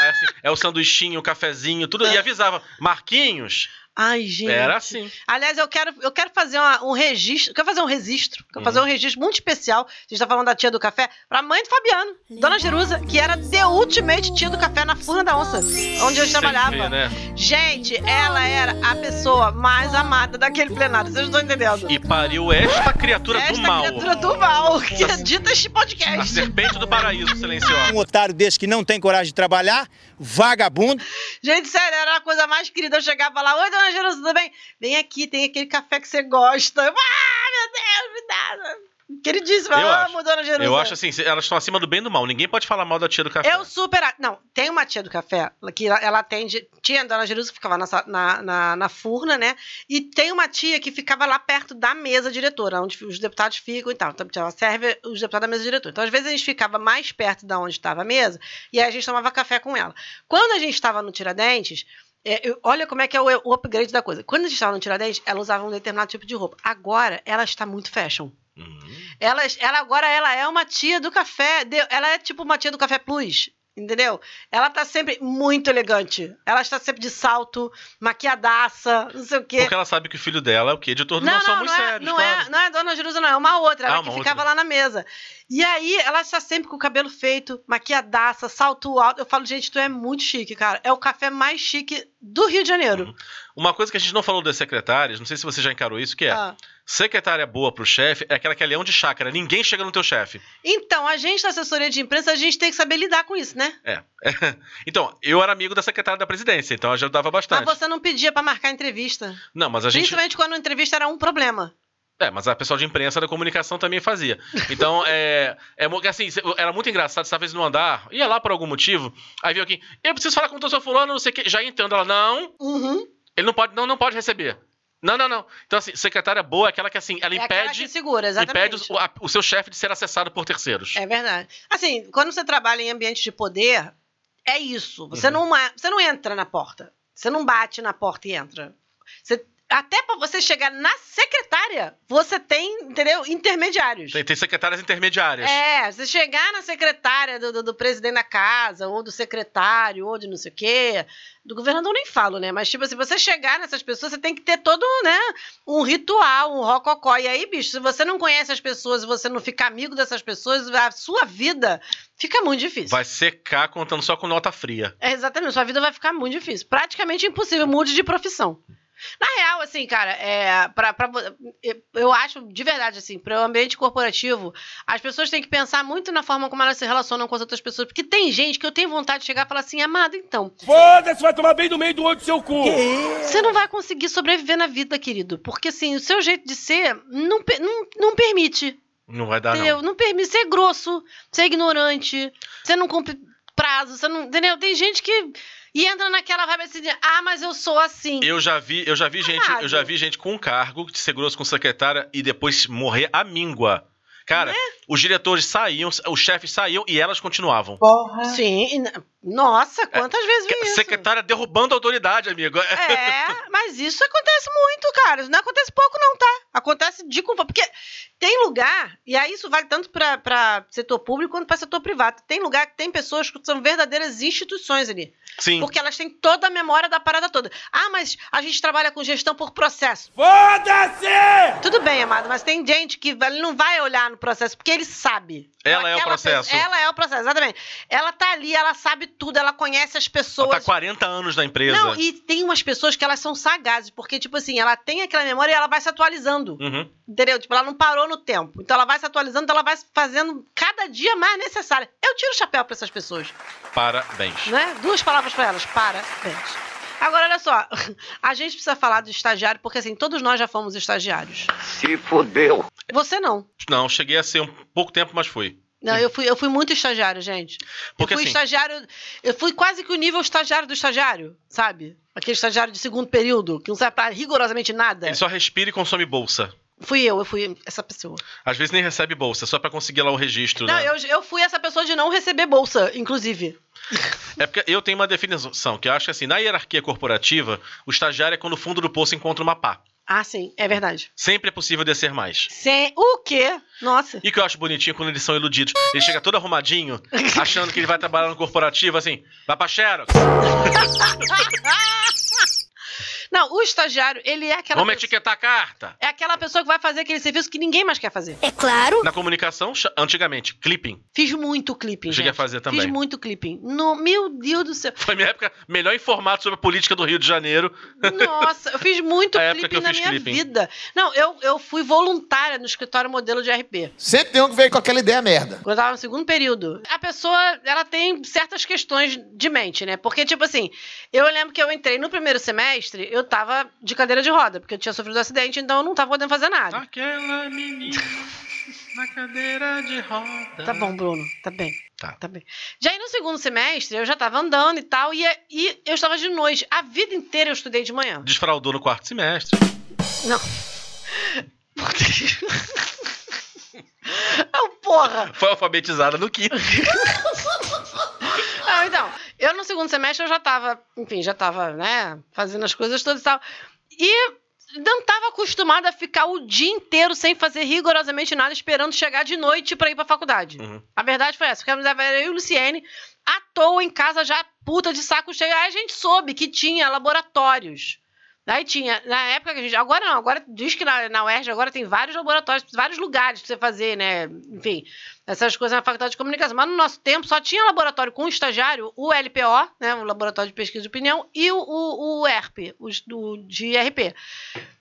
Aí, assim, é o sanduichinho, o cafezinho, tudo. E avisava, Marquinhos, Ai, gente. era assim. Aliás, eu quero, eu quero fazer uma- um registro. Eu quero fazer um registro. Quero fazer um registro muito especial. A gente tá falando da tia do café. Pra mãe do Fabiano, Dona Jerusa, que era the ultimate tia do café na Furna da Onça, onde eu trabalhava. vê, né? Gente, ela era a pessoa mais amada daquele plenário. Vocês não estão entendendo. E pariu esta criatura Esta do mal. criatura do mal, que é dita este A podcast. serpente do paraíso silenciosa. Um otário desse que não tem coragem de trabalhar, vagabundo. Gente, sério, era a coisa mais querida. Eu chegava lá, oi, Dona Jerusa, tudo bem? Vem aqui, tem aquele café que você gosta. Ah, meu Deus, me dá. Queridíssima, Eu eu acho. amo Dona Jerusa. Eu acho assim, elas estão acima do bem e do mal. Ninguém pode falar mal da tia do café. Eu super. Não, tem uma tia do café que ela- atende. Tinha a dona Jerusa que ficava na, na, na, na furna, né? E tem uma tia que ficava lá perto da mesa diretora, onde os deputados ficam e tal. Então, ela serve os deputados da mesa diretora. Então, às vezes, a gente ficava mais perto da onde estava a mesa e aí a gente tomava café com ela. Quando a gente estava no Tiradentes. É, eu- olha como é que é o, o upgrade da coisa. Quando a gente estava no Tiradentes, ela usava um determinado tipo de roupa. Agora, ela está muito fashion. Uhum. Ela, ela agora ela é uma tia do café. Ela é tipo uma tia do café plus. Entendeu? Ela tá sempre muito elegante. Ela está sempre de salto, maquiadaça, não sei o quê. Porque ela sabe que o filho dela é o quê? Editor do Não, Somos não, é, Sérios, não, claro. é, não é a Dona Jerusa, não. É uma outra. Ela Ah, que uma ficava outra. lá na mesa. E aí, ela está sempre com o cabelo feito, maquiadaça, salto alto. Eu falo, gente, tu é muito chique, cara. É o café mais chique do Rio de Janeiro. Uhum. Uma coisa que a gente não falou das secretárias, não sei se você já encarou isso, que é Ah. Secretária boa pro chefe é aquela que é leão de chácara. Ninguém chega no teu chefe. Então, a gente da assessoria de imprensa, a gente tem que saber lidar com isso, né? É. então, eu era amigo da secretária da presidência, então ajudava bastante. Mas você não pedia pra marcar entrevista. Não, mas a gente. Principalmente quando a entrevista era um problema. É, mas a pessoal de imprensa da comunicação também fazia. Então, é. é assim, era muito engraçado, você às vezes no andar, ia lá por algum motivo, aí viu aqui, eu preciso falar com o doutor Fulano, não sei o quê. Já ia entrando, ela, não, Uhum. ele não pode, não, não pode receber. Não, não, não. Então, assim, secretária boa é aquela que, assim, ela É impede, segura, exatamente. impede o, a- o seu chefe de ser acessado por terceiros. É verdade. Assim, quando você trabalha em ambiente de poder, é isso. Você, Uhum. não, você não entra na porta. Você não bate na porta e entra. Você- até pra você chegar na secretária, você tem, entendeu? Intermediários. Tem, tem secretárias intermediárias. É, você chegar na secretária do, do, do presidente da casa, ou do secretário, ou de não sei o quê. Do governador nem falo, né? Mas, tipo assim, você chegar nessas pessoas, você tem que ter todo, né? Um ritual, um rococó. E aí, bicho, se você não conhece as pessoas e você não fica amigo dessas pessoas, a sua vida fica muito difícil. Vai secar contando só com nota fria. É, exatamente, sua vida vai ficar muito difícil. Praticamente impossível, mude de profissão. Na real, assim, cara, é, pra, pra, eu- acho de verdade, assim, para o ambiente corporativo, as pessoas têm que pensar muito na forma como elas se relacionam com as outras pessoas. Porque tem gente que eu tenho vontade de chegar e falar assim, amado, então, Foda-se, vai tomar bem do meio do olho do seu cu. você não vai conseguir sobreviver na vida, querido. Porque, assim, o seu jeito de ser não, não, não permite. Não vai dar, entendeu? não. Não. permite ser grosso, ser ignorante, você não cumpre prazo, você não. Entendeu? Tem gente que. E entra naquela vibe assim de, ah, mas eu sou assim. Eu já vi, eu já vi gente, eu já vi gente com um cargo de grosso com secretária e depois morrer à míngua. Cara, Né? os diretores saíam, os chefes saíam e elas continuavam. Sim. e na- Nossa, quantas vezes vi isso? Secretária derrubando a autoridade, amigo. É, mas isso acontece muito, cara. Isso não acontece pouco, não, tá? Acontece de culpa. Porque tem lugar, e aí isso vale tanto pra- pra setor público quanto pra setor privado. Tem lugar que tem pessoas que são verdadeiras instituições ali. Sim. Porque elas têm toda a memória da parada toda. Ah, mas a gente trabalha com gestão por processo. Foda-se! Tudo bem, amado, mas tem gente que não vai olhar no processo, porque ele sabe. Ela é o processo. pessoa- ela é o processo, exatamente. Ela tá ali, ela sabe tudo, ela conhece as Ela pessoas. tá 40 anos na empresa. Não, e tem umas pessoas que elas são sagazes, porque, tipo assim, ela tem aquela memória e ela vai se atualizando. Uhum. Entendeu? Tipo, ela não parou no tempo. Então ela vai se atualizando, então ela vai fazendo cada dia mais necessária. Eu tiro o chapéu pra essas pessoas, Parabéns. né? Duas palavras pra elas. Parabéns. Agora, olha só. A gente precisa falar do estagiário, porque assim, todos nós já fomos estagiários. Se fodeu. Você não. Não, cheguei a ser um pouco tempo, mas fui. Não, eu fui, eu fui muito estagiário, gente. Porque eu fui assim, estagiário. Eu fui quase que o nível estagiário do estagiário, sabe? Aquele estagiário de segundo período, que não serve pra rigorosamente nada. ele só respira e consome bolsa. Fui eu, eu fui essa pessoa. Às vezes nem recebe bolsa, só pra conseguir lá o registro, Não, né? eu, eu fui essa pessoa de não receber bolsa, inclusive. É porque eu tenho uma definição, que eu acho que assim, na hierarquia corporativa, o estagiário é quando o fundo do poço encontra uma pá. Ah, sim, é verdade. Sempre é possível descer mais. Sem o quê? Nossa. E que eu acho bonitinho quando eles são iludidos. Ele chega todo arrumadinho, achando que ele vai trabalhar no corporativo, assim, vai pra Xerox, Não, o estagiário, ele é aquela vamos pessoa, etiquetar a carta. é aquela pessoa que vai fazer aquele serviço que ninguém mais quer fazer. É claro. Na comunicação, antigamente, clipping. Fiz muito clipping, Cheguei gente. a fazer também. Fiz muito clipping. No, meu Deus do céu. Foi minha época melhor informado sobre a política do Rio de Janeiro. Nossa, eu fiz muito clipping na minha clipping. vida. Não, eu, eu fui voluntária no escritório modelo de RP. Sempre tem um que veio com aquela ideia merda. Quando eu tava no segundo período. A pessoa, ela tem certas questões de mente, né? Porque, tipo assim, eu lembro que eu entrei no primeiro semestre, eu tava de cadeira de roda, porque eu tinha sofrido um acidente, então eu não tava podendo fazer nada. Aquela menina na cadeira de roda. Tá bom, Bruno, tá bem. Tá. Tá bem. Já aí no segundo semestre, eu já tava andando e tal, e, e eu estava de noite. A vida inteira eu estudei de manhã. Desfraudou no quarto semestre. Não. Oh, porra! Foi alfabetizada no quinto. Ah, então, eu no segundo semestre eu já tava, enfim, já tava, né, fazendo as coisas todas e tal. E não tava acostumada a ficar o dia inteiro sem fazer rigorosamente nada, esperando chegar de noite pra ir pra faculdade. Uhum. A verdade foi essa, porque eu e o Luciene à toa em casa já puta de saco cheio. Aí a gente soube que tinha laboratórios. Aí tinha, na época que a gente. Agora não, agora diz que na, na UERJ agora tem vários laboratórios, vários lugares pra você fazer, né? Enfim, essas coisas na faculdade de comunicação. Mas no nosso tempo só tinha laboratório com estagiário, o LPO, né? O Laboratório de Pesquisa de Opinião, e o, o, o ERP, o do, de RP.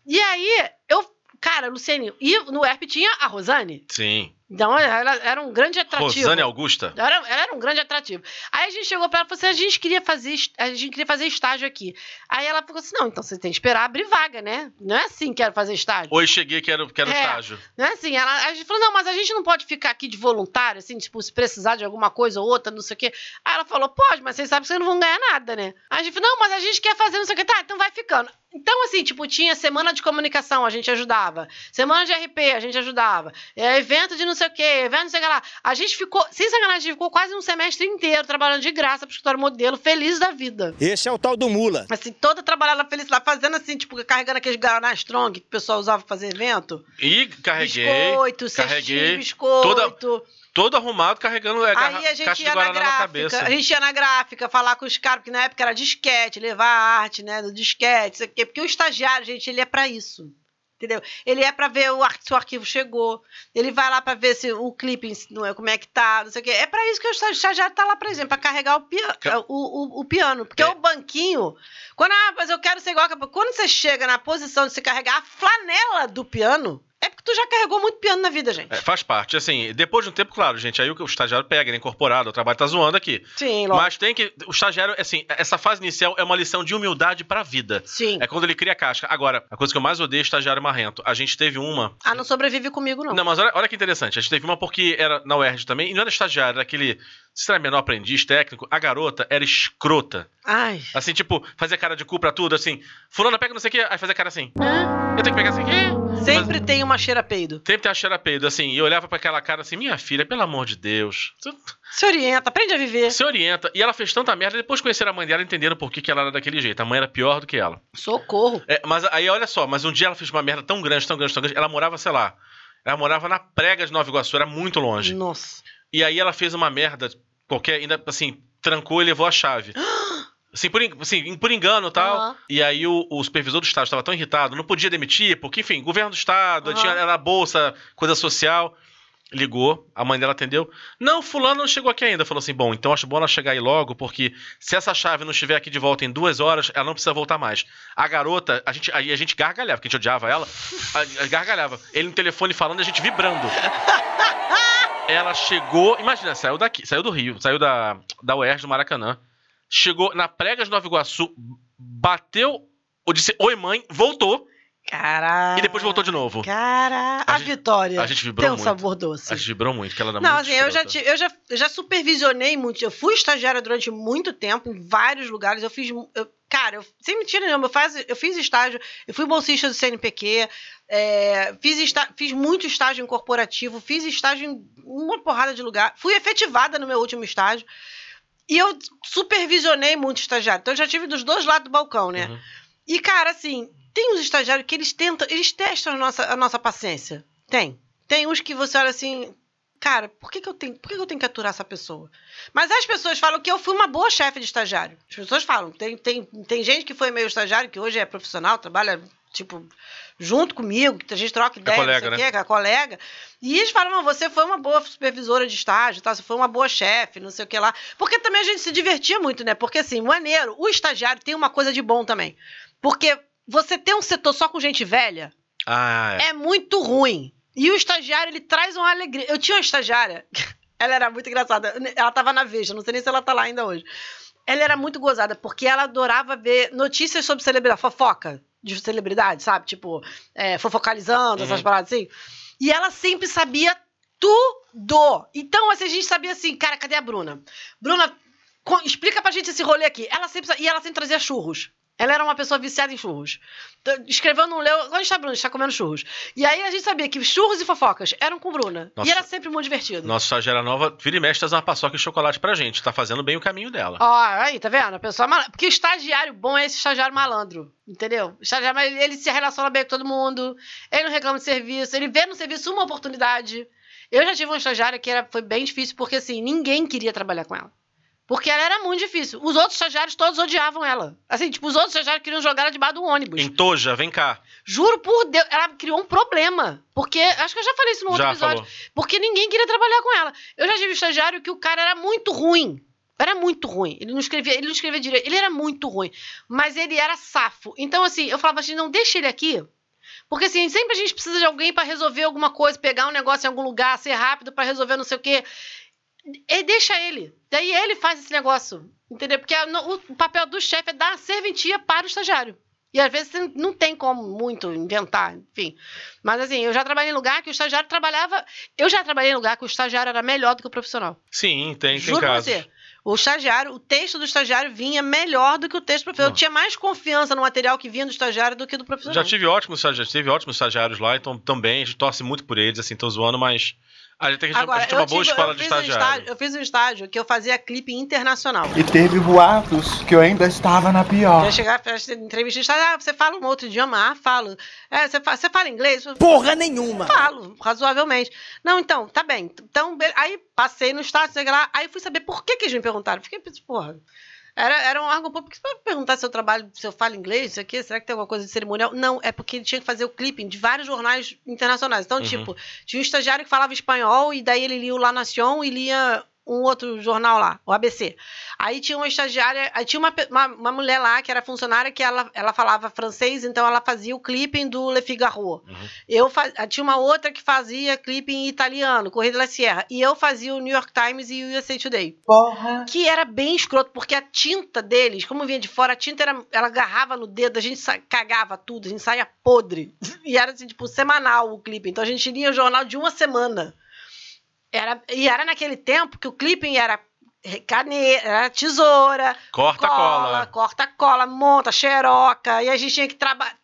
E aí, eu. Cara, Luciene, e no ERP tinha a Rosane. Sim. Então ela era um grande atrativo. Rosane Augusta. Era, ela era um grande atrativo. Aí a gente chegou pra ela e falou assim: a gente queria fazer, a gente queria fazer estágio aqui. Aí ela falou assim: não, então você tem que esperar abrir vaga, né? Não é assim que quero fazer estágio. Oi, cheguei, quero, quero É. estágio. Não é assim. Ela, a gente falou: não, mas a gente não pode ficar aqui de voluntário, assim, tipo, se precisar de alguma coisa ou outra, não sei o quê. Aí ela falou: pode, mas vocês sabem que vocês não vão ganhar nada, né? Aí a gente falou: não, mas a gente quer fazer não sei o quê. Tá, então vai ficando. Então, assim, tipo, tinha semana de comunicação, a gente ajudava. Semana de RP, a gente ajudava. É, evento de não sei o quê, evento não sei o que lá. A gente ficou, sem sacanagem, a gente ficou quase um semestre inteiro trabalhando de graça pro escritório modelo, feliz da vida. Esse é o tal do mula. Assim, toda trabalhada feliz lá, fazendo assim, tipo, carregando aqueles Guaraná Strong que o pessoal usava pra fazer evento. E carreguei. biscoito, carreguei, cestinho, biscoito. Todo arrumado, carregando é, garra- Aí a gente caixa de ia na na gráfica, cabeça. a gente ia na gráfica falar com os caras, porque na época era disquete, levar a arte, né, do disquete, isso aqui, porque o estagiário, gente, ele é pra isso. Entendeu? Ele é pra ver o ar- se o arquivo chegou, ele vai lá pra ver se o clipe, não é, como é que tá, não sei o quê. É pra isso que o estagiário tá lá, por exemplo, pra carregar o, pia- Ca- o, o, o piano. Porque É. o banquinho, quando, ah, mas eu quero ser igual a... Quando você chega na posição de se carregar a flanela do piano, é porque tu já carregou muito piano na vida, gente. É, faz parte. Assim, depois de um tempo, claro, gente, aí o que o estagiário pega, ele é incorporado, o trabalho tá zoando aqui. Sim, logo. Mas tem que. O estagiário, assim, essa fase inicial é uma lição de humildade pra vida. Sim. É quando ele cria a casca. Agora, a coisa que eu mais odeio é estagiário marrento. A gente teve uma. Ah, não sobrevive comigo, não. Não, mas olha, olha que interessante. A gente teve uma porque era na UERJ também, e não era estagiário, era aquele. Se era menor aprendiz, técnico, a garota era escrota. Ai. Assim, tipo, fazia cara de cu pra tudo, assim. Fulana pega não sei o quê, aí fazia cara assim. Hã? Eu tenho que pegar assim. Sempre tem uma cheira peido. Sempre tem a cheira peido, assim. E eu olhava pra aquela cara assim, minha filha, pelo amor de Deus. Se orienta, aprende a viver. Se orienta. E ela fez tanta merda, depois de conhecer a mãe dela, entenderam por que, que ela era daquele jeito. A mãe era pior do que ela. Socorro. É, mas aí, olha só, mas um dia ela fez uma merda tão grande, tão grande, tão grande. Ela morava, sei lá. Ela morava na prega de Nova Iguaçu, era muito longe. Nossa. E aí ela fez uma merda qualquer, ainda assim, trancou e levou a chave. Assim, por, assim, por engano e tal. Aham. E aí o, o supervisor do Estado estava tão irritado, não podia demitir, porque, enfim, governo do Estado, Aham. tinha, era bolsa, coisa social. Ligou, a mãe dela atendeu. Não, fulano não chegou aqui ainda. Falou assim: bom, então acho bom ela chegar aí logo, porque se essa chave não estiver aqui de volta em duas horas, ela não precisa voltar mais. A garota, a gente, aí a gente gargalhava, porque a gente odiava ela, a, a gargalhava. Ele no telefone falando e a gente vibrando. Ela chegou, imagina, saiu daqui, saiu do Rio, saiu da, da UERJ do Maracanã. Chegou na Pregas de Nova Iguaçu, bateu, ou disse oi mãe, voltou Caraca. e depois voltou de novo. Cara, a, A gente- vitória. a gente vibrou Tem um muito. sabor doce. A gente vibrou muito, que ela era Não, muito assim, eu já, tive, eu, já, eu já supervisionei muito. Eu fui estagiária durante muito tempo, em vários lugares. Eu fiz. eu- cara, eu, sem mentira nenhuma, eu, faz, eu fiz estágio, eu fui bolsista do CNPq, é, fiz, esta, fiz muito estágio em corporativo, fiz estágio em uma porrada de lugar. Fui efetivada no meu último estágio. E eu supervisionei muito estagiário. Então eu já tive dos dois lados do balcão, né? Uhum. E, cara, assim, tem uns estagiários que eles tentam, eles testam a nossa, a nossa paciência. Tem. Tem uns que você olha assim, cara, por que, que, eu, tenho, por que, que eu tenho que aturar essa pessoa? Mas as pessoas falam que eu fui uma boa chefe de estagiário. As pessoas falam. Tem, tem, tem gente que foi meio estagiário, que hoje é profissional, trabalha, tipo, junto comigo, que a gente troca ideia, colega, não sei o né? quê, que é colega. E eles falam, "Mas você foi uma boa supervisora de estágio, tá? você foi uma boa chefe, não sei o que lá. Porque também a gente se divertia muito, né? Porque, assim, maneiro, o estagiário tem uma coisa de bom também. Porque você ter um setor só com gente velha Ah, é. é muito ruim. E o estagiário, ele traz uma alegria. Eu tinha uma estagiária, ela era muito engraçada. Ela tava na Veja, não sei nem se ela tá lá ainda hoje. Ela era muito gozada, porque ela adorava ver notícias sobre celebridade, fofoca de celebridade, sabe? Tipo, é, fofocalizando, essas Uhum. paradas assim. E ela sempre sabia tudo. Então, assim, a gente sabia assim, cara, cadê a Bruna? Bruna, explica pra gente esse rolê aqui. Ela sempre, e ela sempre trazia churros. Ela era uma pessoa viciada em churros. Escreveu num leu. Onde está a Bruna? Está comendo churros. E aí a gente sabia que churros e fofocas eram com Bruna. Nossa. E era sempre muito divertido. Nossa estagiária nova, vira e mexe, traz uma paçoca de chocolate pra gente. Tá fazendo bem o caminho dela. Ó, aí, tá vendo? A pessoa mal... Porque o estagiário bom é esse estagiário malandro. Entendeu? O estagiário, ele, ele se relaciona bem com todo mundo. Ele não reclama de serviço. Ele vê no serviço uma oportunidade. Eu já tive uma estagiária que era, foi bem difícil, porque assim, ninguém queria trabalhar com ela. Porque ela era muito difícil. Os outros estagiários todos odiavam ela. Assim, tipo, os outros estagiários queriam jogar ela debaixo do ônibus. Em Toja, vem cá. Juro por Deus, ela criou um problema. Porque, acho que eu já falei isso no outro Já episódio. falou. Porque ninguém queria trabalhar com ela. Eu já tive um estagiário que o cara era muito ruim. Era muito ruim. Ele não escrevia, ele não escrevia direito. Ele era muito ruim. Mas ele era safo. Então, assim, eu falava assim: não, deixa ele aqui. Porque, assim, sempre a gente precisa de alguém para resolver alguma coisa, pegar um negócio em algum lugar, ser rápido para resolver não sei o quê. E deixa ele. Daí ele faz esse negócio. Entendeu? Porque a- no- o papel do chefe é dar serventia para o estagiário. E às vezes você não tem como muito inventar, enfim. Mas assim, eu já trabalhei em lugar que o estagiário trabalhava. Eu já trabalhei em lugar que o estagiário era melhor do que o profissional. Sim, tem, tem Juro pra casos. você. O estagiário, o texto do estagiário vinha melhor do que o texto do profissional. Eu tinha mais confiança no material que vinha do estagiário do que do profissional. Já tive ótimos estagiários, teve ótimos estagiários lá, então também a gente torce muito por eles, assim, tô zoando, mas a gente tem, a gente, a gente tem uma boa tive- escola eu de fiz um estagiário. estágio- eu fiz um estágio que eu fazia clipe internacional. E teve boatos que eu ainda estava na pior. Eu chegar pra entrevista de estágio, ah, você fala um outro idioma? Ah, falo. É, você, fa- você fala inglês? Porra nenhuma! Falo, razoavelmente. Não, então, tá bem. Então, aí passei no estágio, sei lá, aí fui saber por que, que eles me perguntaram. Fiquei, porra. Era, era um órgão público para perguntar se eu trabalho, se eu falo inglês, isso aqui, será que tem alguma coisa de cerimonial? Não, é porque ele tinha que fazer o clipping de vários jornais internacionais. Então, Uhum. tipo, tinha um estagiário que falava espanhol e daí ele lia o La Nación e lia um outro jornal lá, o ABC. Aí tinha uma estagiária, aí tinha uma, uma, uma mulher lá que era funcionária que ela, ela falava francês, então ela fazia o clipping do Le Figaro. Uhum. Eu fa- tinha uma outra que fazia clipping em italiano, Correio della Sierra, e eu fazia o New York Times e o USA Today. Porra. Que era bem escroto, porque a tinta deles, como vinha de fora, a tinta era, ela agarrava no dedo, a gente sa- cagava tudo, a gente saía podre. E era assim, tipo, semanal o clipe. Então a gente lia o jornal de uma semana. Era, e era naquele tempo que o clipping era caneta, era tesoura, Corta cola. corta cola, monta, xeroca, e a gente tinha que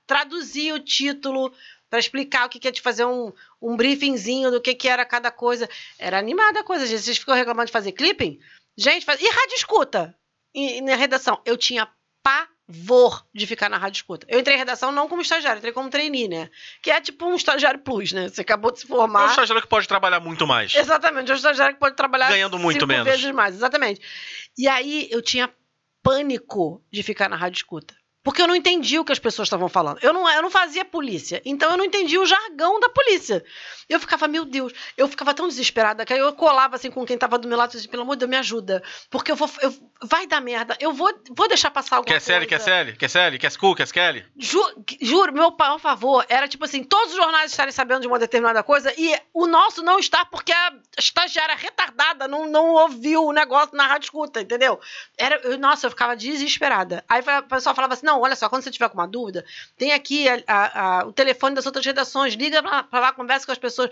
traduzir o título para explicar o que, que é de fazer um, um briefingzinho do que, que era cada coisa. Era animada a coisa, gente. Vocês ficam reclamando de fazer clipping? Gente, faz... e rádio escuta? E, e na redação, eu tinha pavor de ficar na rádio escuta. Eu entrei em redação não como estagiário, entrei como trainee, né? Que é tipo um estagiário plus, né? Você acabou de se É um formar. estagiário que pode trabalhar muito mais. Exatamente, é um estagiário que pode trabalhar Ganhando muito cinco menos. vezes mais, exatamente. E aí eu tinha pânico de ficar na rádio escuta. Porque eu não entendia o que as pessoas estavam falando. Eu não, eu não fazia polícia. Então eu não entendia o jargão da polícia. Eu ficava, meu Deus, eu ficava tão desesperada que aí eu colava assim com quem tava do meu lado e dizia, pelo amor de Deus, me ajuda. Porque eu vou. eu- vai dar merda. Eu vou, vou deixar passar alguma Quer série, coisa. quer série, quer série, quer school, quer Kelly? Ju- juro, meu maior favor era tipo assim: todos os jornais estarem sabendo de uma determinada coisa e o nosso não está porque a estagiária retardada não, não ouviu o negócio na rádio escuta, entendeu? Era, eu- nossa, eu ficava desesperada. Aí o pessoal falava assim: não, olha só, quando você tiver com uma dúvida, tem aqui a- a- a- o telefone das outras redações, liga pra, pra lá, conversa com as pessoas.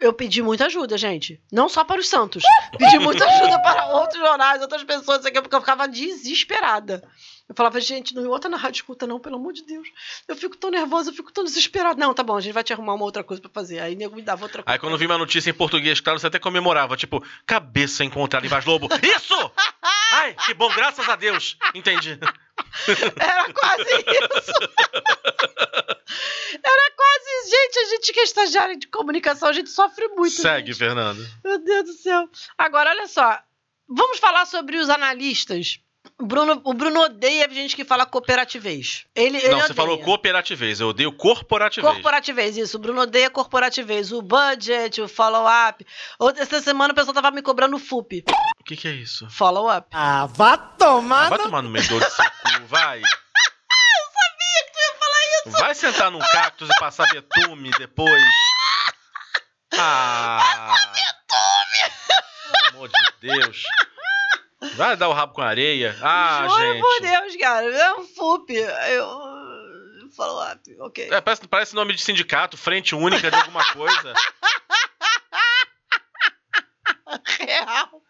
Eu pedi muita ajuda, gente. Não só para os Santos. Pedi muita ajuda para outros jornais, outras pessoas, aqui, porque eu ficava desesperada. Eu falava, gente, não me bota na rádio escuta, não, pelo amor de Deus. Eu fico tão nervosa, eu fico tão desesperada. Não, tá bom, a gente vai te arrumar uma outra coisa pra fazer. Aí nego me dava outra coisa. Aí quando vi uma notícia em português, claro, você até comemorava, tipo, cabeça encontrada em Vaz Lobo. Isso! Ai, que bom, graças a Deus. Entendi. Era quase isso. Era quase. Gente, a gente que é estagiário de comunicação, a gente sofre muito. Segue, gente. Fernando. Meu Deus do céu. Agora, olha só. Vamos falar sobre os analistas. O Bruno, o Bruno odeia gente que fala cooperativez. Ele, ele Não, você odeia. falou cooperativez, eu odeio corporativez. Corporativez, isso. O Bruno odeia corporativez. O budget, o follow-up. Essa semana o pessoal tava me cobrando o FUP. O que, que é isso? Follow-up. Ah, vá tomar. Vai tomar no meio do seu cu, vai. Eu sabia que tu ia falar isso. Vai sentar num cactus e passar betume depois. Ah. Pelo amor de Deus. Vai dar o rabo com areia. Ah, Juro gente. por Deus, cara. É um FUP. Eu... Follow-up, ok. É, parece, parece nome de sindicato, frente única de alguma coisa. Real.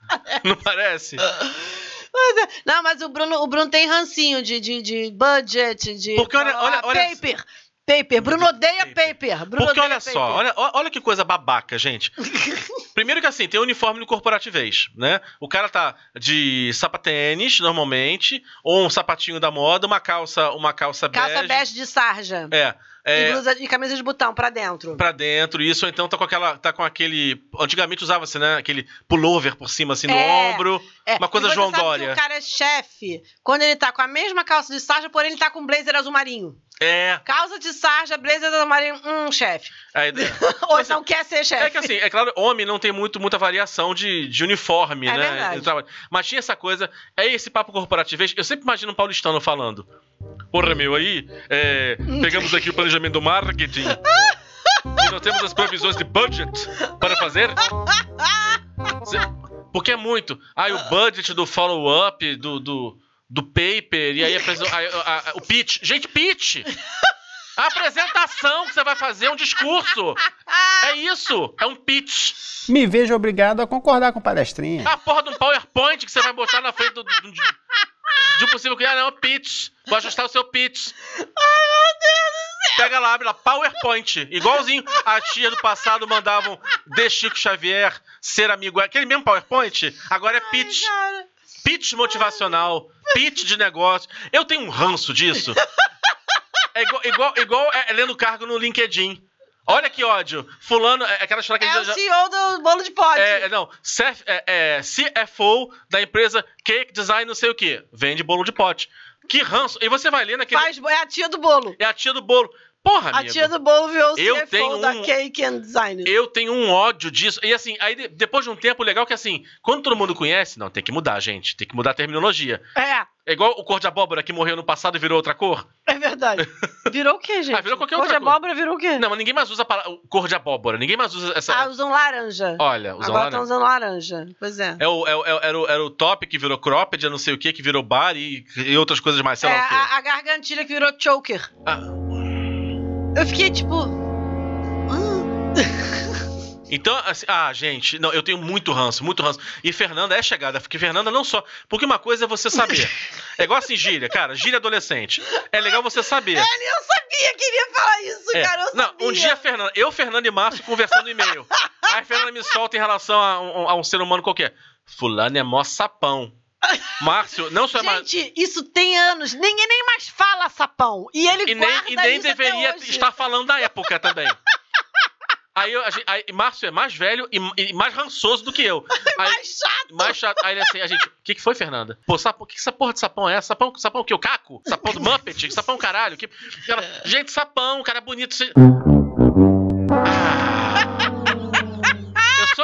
Não parece? É- Não, mas o Bruno, o Bruno tem rancinho de, de, de budget, de. Porque olha- olha- olha- Paper. Paper. Bruno odeia paper. Bruno Porque olha paper. só, olha, olha que coisa babaca, gente. Primeiro que assim, tem o uniforme no corporativez, né? O cara tá de sapatênis, normalmente, ou um sapatinho da moda, uma calça, uma calça, Calça bege. bege de sarja. É. E, é blusa, e camisa de botão pra dentro. pra dentro, isso, ou então tá com aquela. tá com aquele. Antigamente usava-se, né? Aquele pullover por cima, assim, no É. ombro. É, Uma coisa e você João sabe que Dória. o cara é chefe quando ele tá com a mesma calça de sarja, porém ele tá com blazer azul marinho. É. Calça de sarja, blazer azul marinho, hum, chefe. a ideia- Ou então quer ser chefe. É que assim, é claro, homem não tem muito, muita variação de, de uniforme, É né? verdade. Mas tinha essa coisa, é esse papo corporativez. Eu sempre imagino um paulistano falando. Porra, meu, aí, é, pegamos aqui o planejamento do marketing. e nós temos as previsões de budget para fazer. Porque é muito. Aí o budget do follow-up, do, do, do paper, e aí a, a- a- o pitch. Gente, pitch! A apresentação que você vai fazer, um discurso. É isso, é um pitch. Me vejo obrigado a concordar com palestrinha. A porra de um PowerPoint que você vai botar na frente do, do- de um possível cliente. Não, é um pitch. Vou ajustar o seu pitch. Ai, meu Deus do céu. Pega lá, abre lá, PowerPoint. Igualzinho a tia do passado mandavam de Chico Xavier, ser amigo. Aquele mesmo PowerPoint, agora é pitch. Cara, Pitch motivacional, pitch de negócio. Eu tenho um ranço disso. É igual, igual, igual é, lendo cargo no LinkedIn. Olha que ódio. Fulano, é aquela história que É o já- CEO do bolo de pote. É, não, CF é, é, CFO da empresa Cake Design não sei o que. Vende bolo de pote. Que ranço. E você vai ler naquele... Faz, é a tia do bolo. É a tia do bolo. Porra, A amigo. tia do bolo virou o Eu CFO tenho da um- Cake and Design. Eu tenho um ódio disso. E assim, aí de- depois de um tempo, legal que assim, quando todo mundo conhece, não, tem que mudar, gente. Tem que mudar a terminologia. É, É igual o cor de abóbora que morreu no passado e virou outra cor. é verdade. Virou o quê, gente? Ah, virou qualquer Cor outra de coisa. abóbora virou o quê? Não, mas ninguém mais usa a palavra cor de abóbora. Ninguém mais usa essa. Ah, usam laranja. Olha, usam Agora lá. estão usando laranja. Pois é. É o, é, o- é o- era, o, era o top que virou cropped, eu não sei o que, que virou bar e, e outras coisas mais, sei É, lá o quê. a, a gargantilha que virou choker. Ah. Eu fiquei tipo. Então, assim, ah, gente, não, eu tenho muito ranço, muito ranço. E Fernanda é chegada, porque Fernanda não só. Porque uma coisa é você saber. É igual assim, gíria, cara, gíria adolescente. É legal você saber. Eu sabia que ele ia falar isso, É. cara. Eu Não, sabia. um dia, Fernanda, eu, Fernanda e Márcio conversando no e-mail. Aí a Fernanda me solta em relação a um, a um ser humano qualquer. Fulano é mó sapão. Márcio, não só é mais. Gente, isso tem anos. Ninguém nem mais fala sapão. E ele E nem, e nem deveria estar falando da época também. Aí, eu, gente, aí Márcio é mais velho e, e mais rançoso do que eu. Aí, Mais chato. mais chato. Aí ele assim, a gente, o que, que foi, Fernanda? Pô, sapão, que, que essa porra de sapão é? Sapão, sapão o quê? O caco? Sapão do Muppet? Sapão caralho? Que, ela, gente, sapão, cara bonito. Você...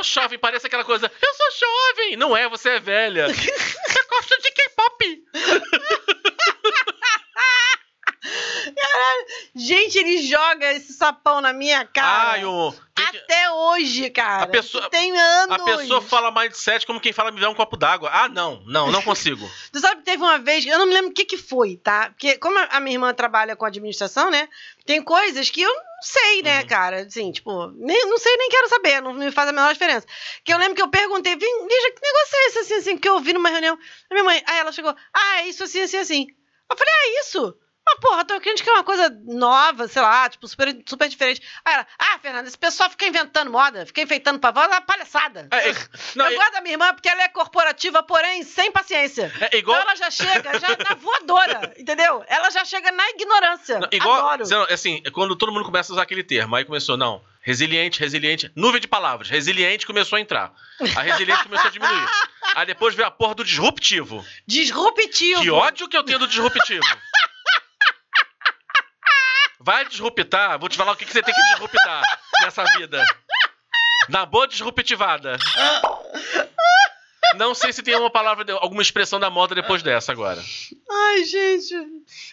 sou jovem, parece aquela coisa. Eu sou jovem! Não é, você é velha. Eu gosto de K-pop. Gente, ele joga esse sapão na minha cara. Ai, o. Até hoje, cara. A pessoa- tem anos. A pessoa fala mindset como quem fala me dá um copo d'água. Ah, não, não, não consigo. Tu sabe que teve uma vez, eu não me lembro o que que foi, tá? Porque como a a minha irmã trabalha com administração, né? Tem coisas que eu não sei, né, Uhum. cara? Assim, tipo, nem, não sei nem quero saber, não me faz a menor diferença. Que eu lembro que eu perguntei, "Vim, Lígia, que negócio é esse, assim, assim, que eu ouvi numa reunião da minha mãe. Aí ela chegou, ah, é isso, assim, assim, assim. Eu falei, ah, isso? Ah, porra, tô crente que é uma coisa nova, sei lá, tipo, super, super diferente. Aí ela, ah, Fernanda, esse pessoal fica inventando moda, fica enfeitando pra voz, é uma palhaçada. É, é, não, eu é- gosto da minha irmã porque ela é corporativa, porém sem paciência. É igual. Então ela já chega já na voadora, entendeu? Ela já chega na ignorância. Não, igual, Adoro. não- assim, quando todo mundo começa a usar aquele termo, aí começou, não, resiliente, resiliente, nuvem de palavras, resiliente começou a entrar. A resiliente começou a diminuir. Aí depois veio a porra do disruptivo. Disruptivo. Que ódio que eu tenho do disruptivo. Vai disruptar, vou te falar o que, que você tem que disruptar nessa vida. Na boa disruptivada. Não sei se tem uma palavra, alguma expressão da moda depois dessa agora. Ai, gente.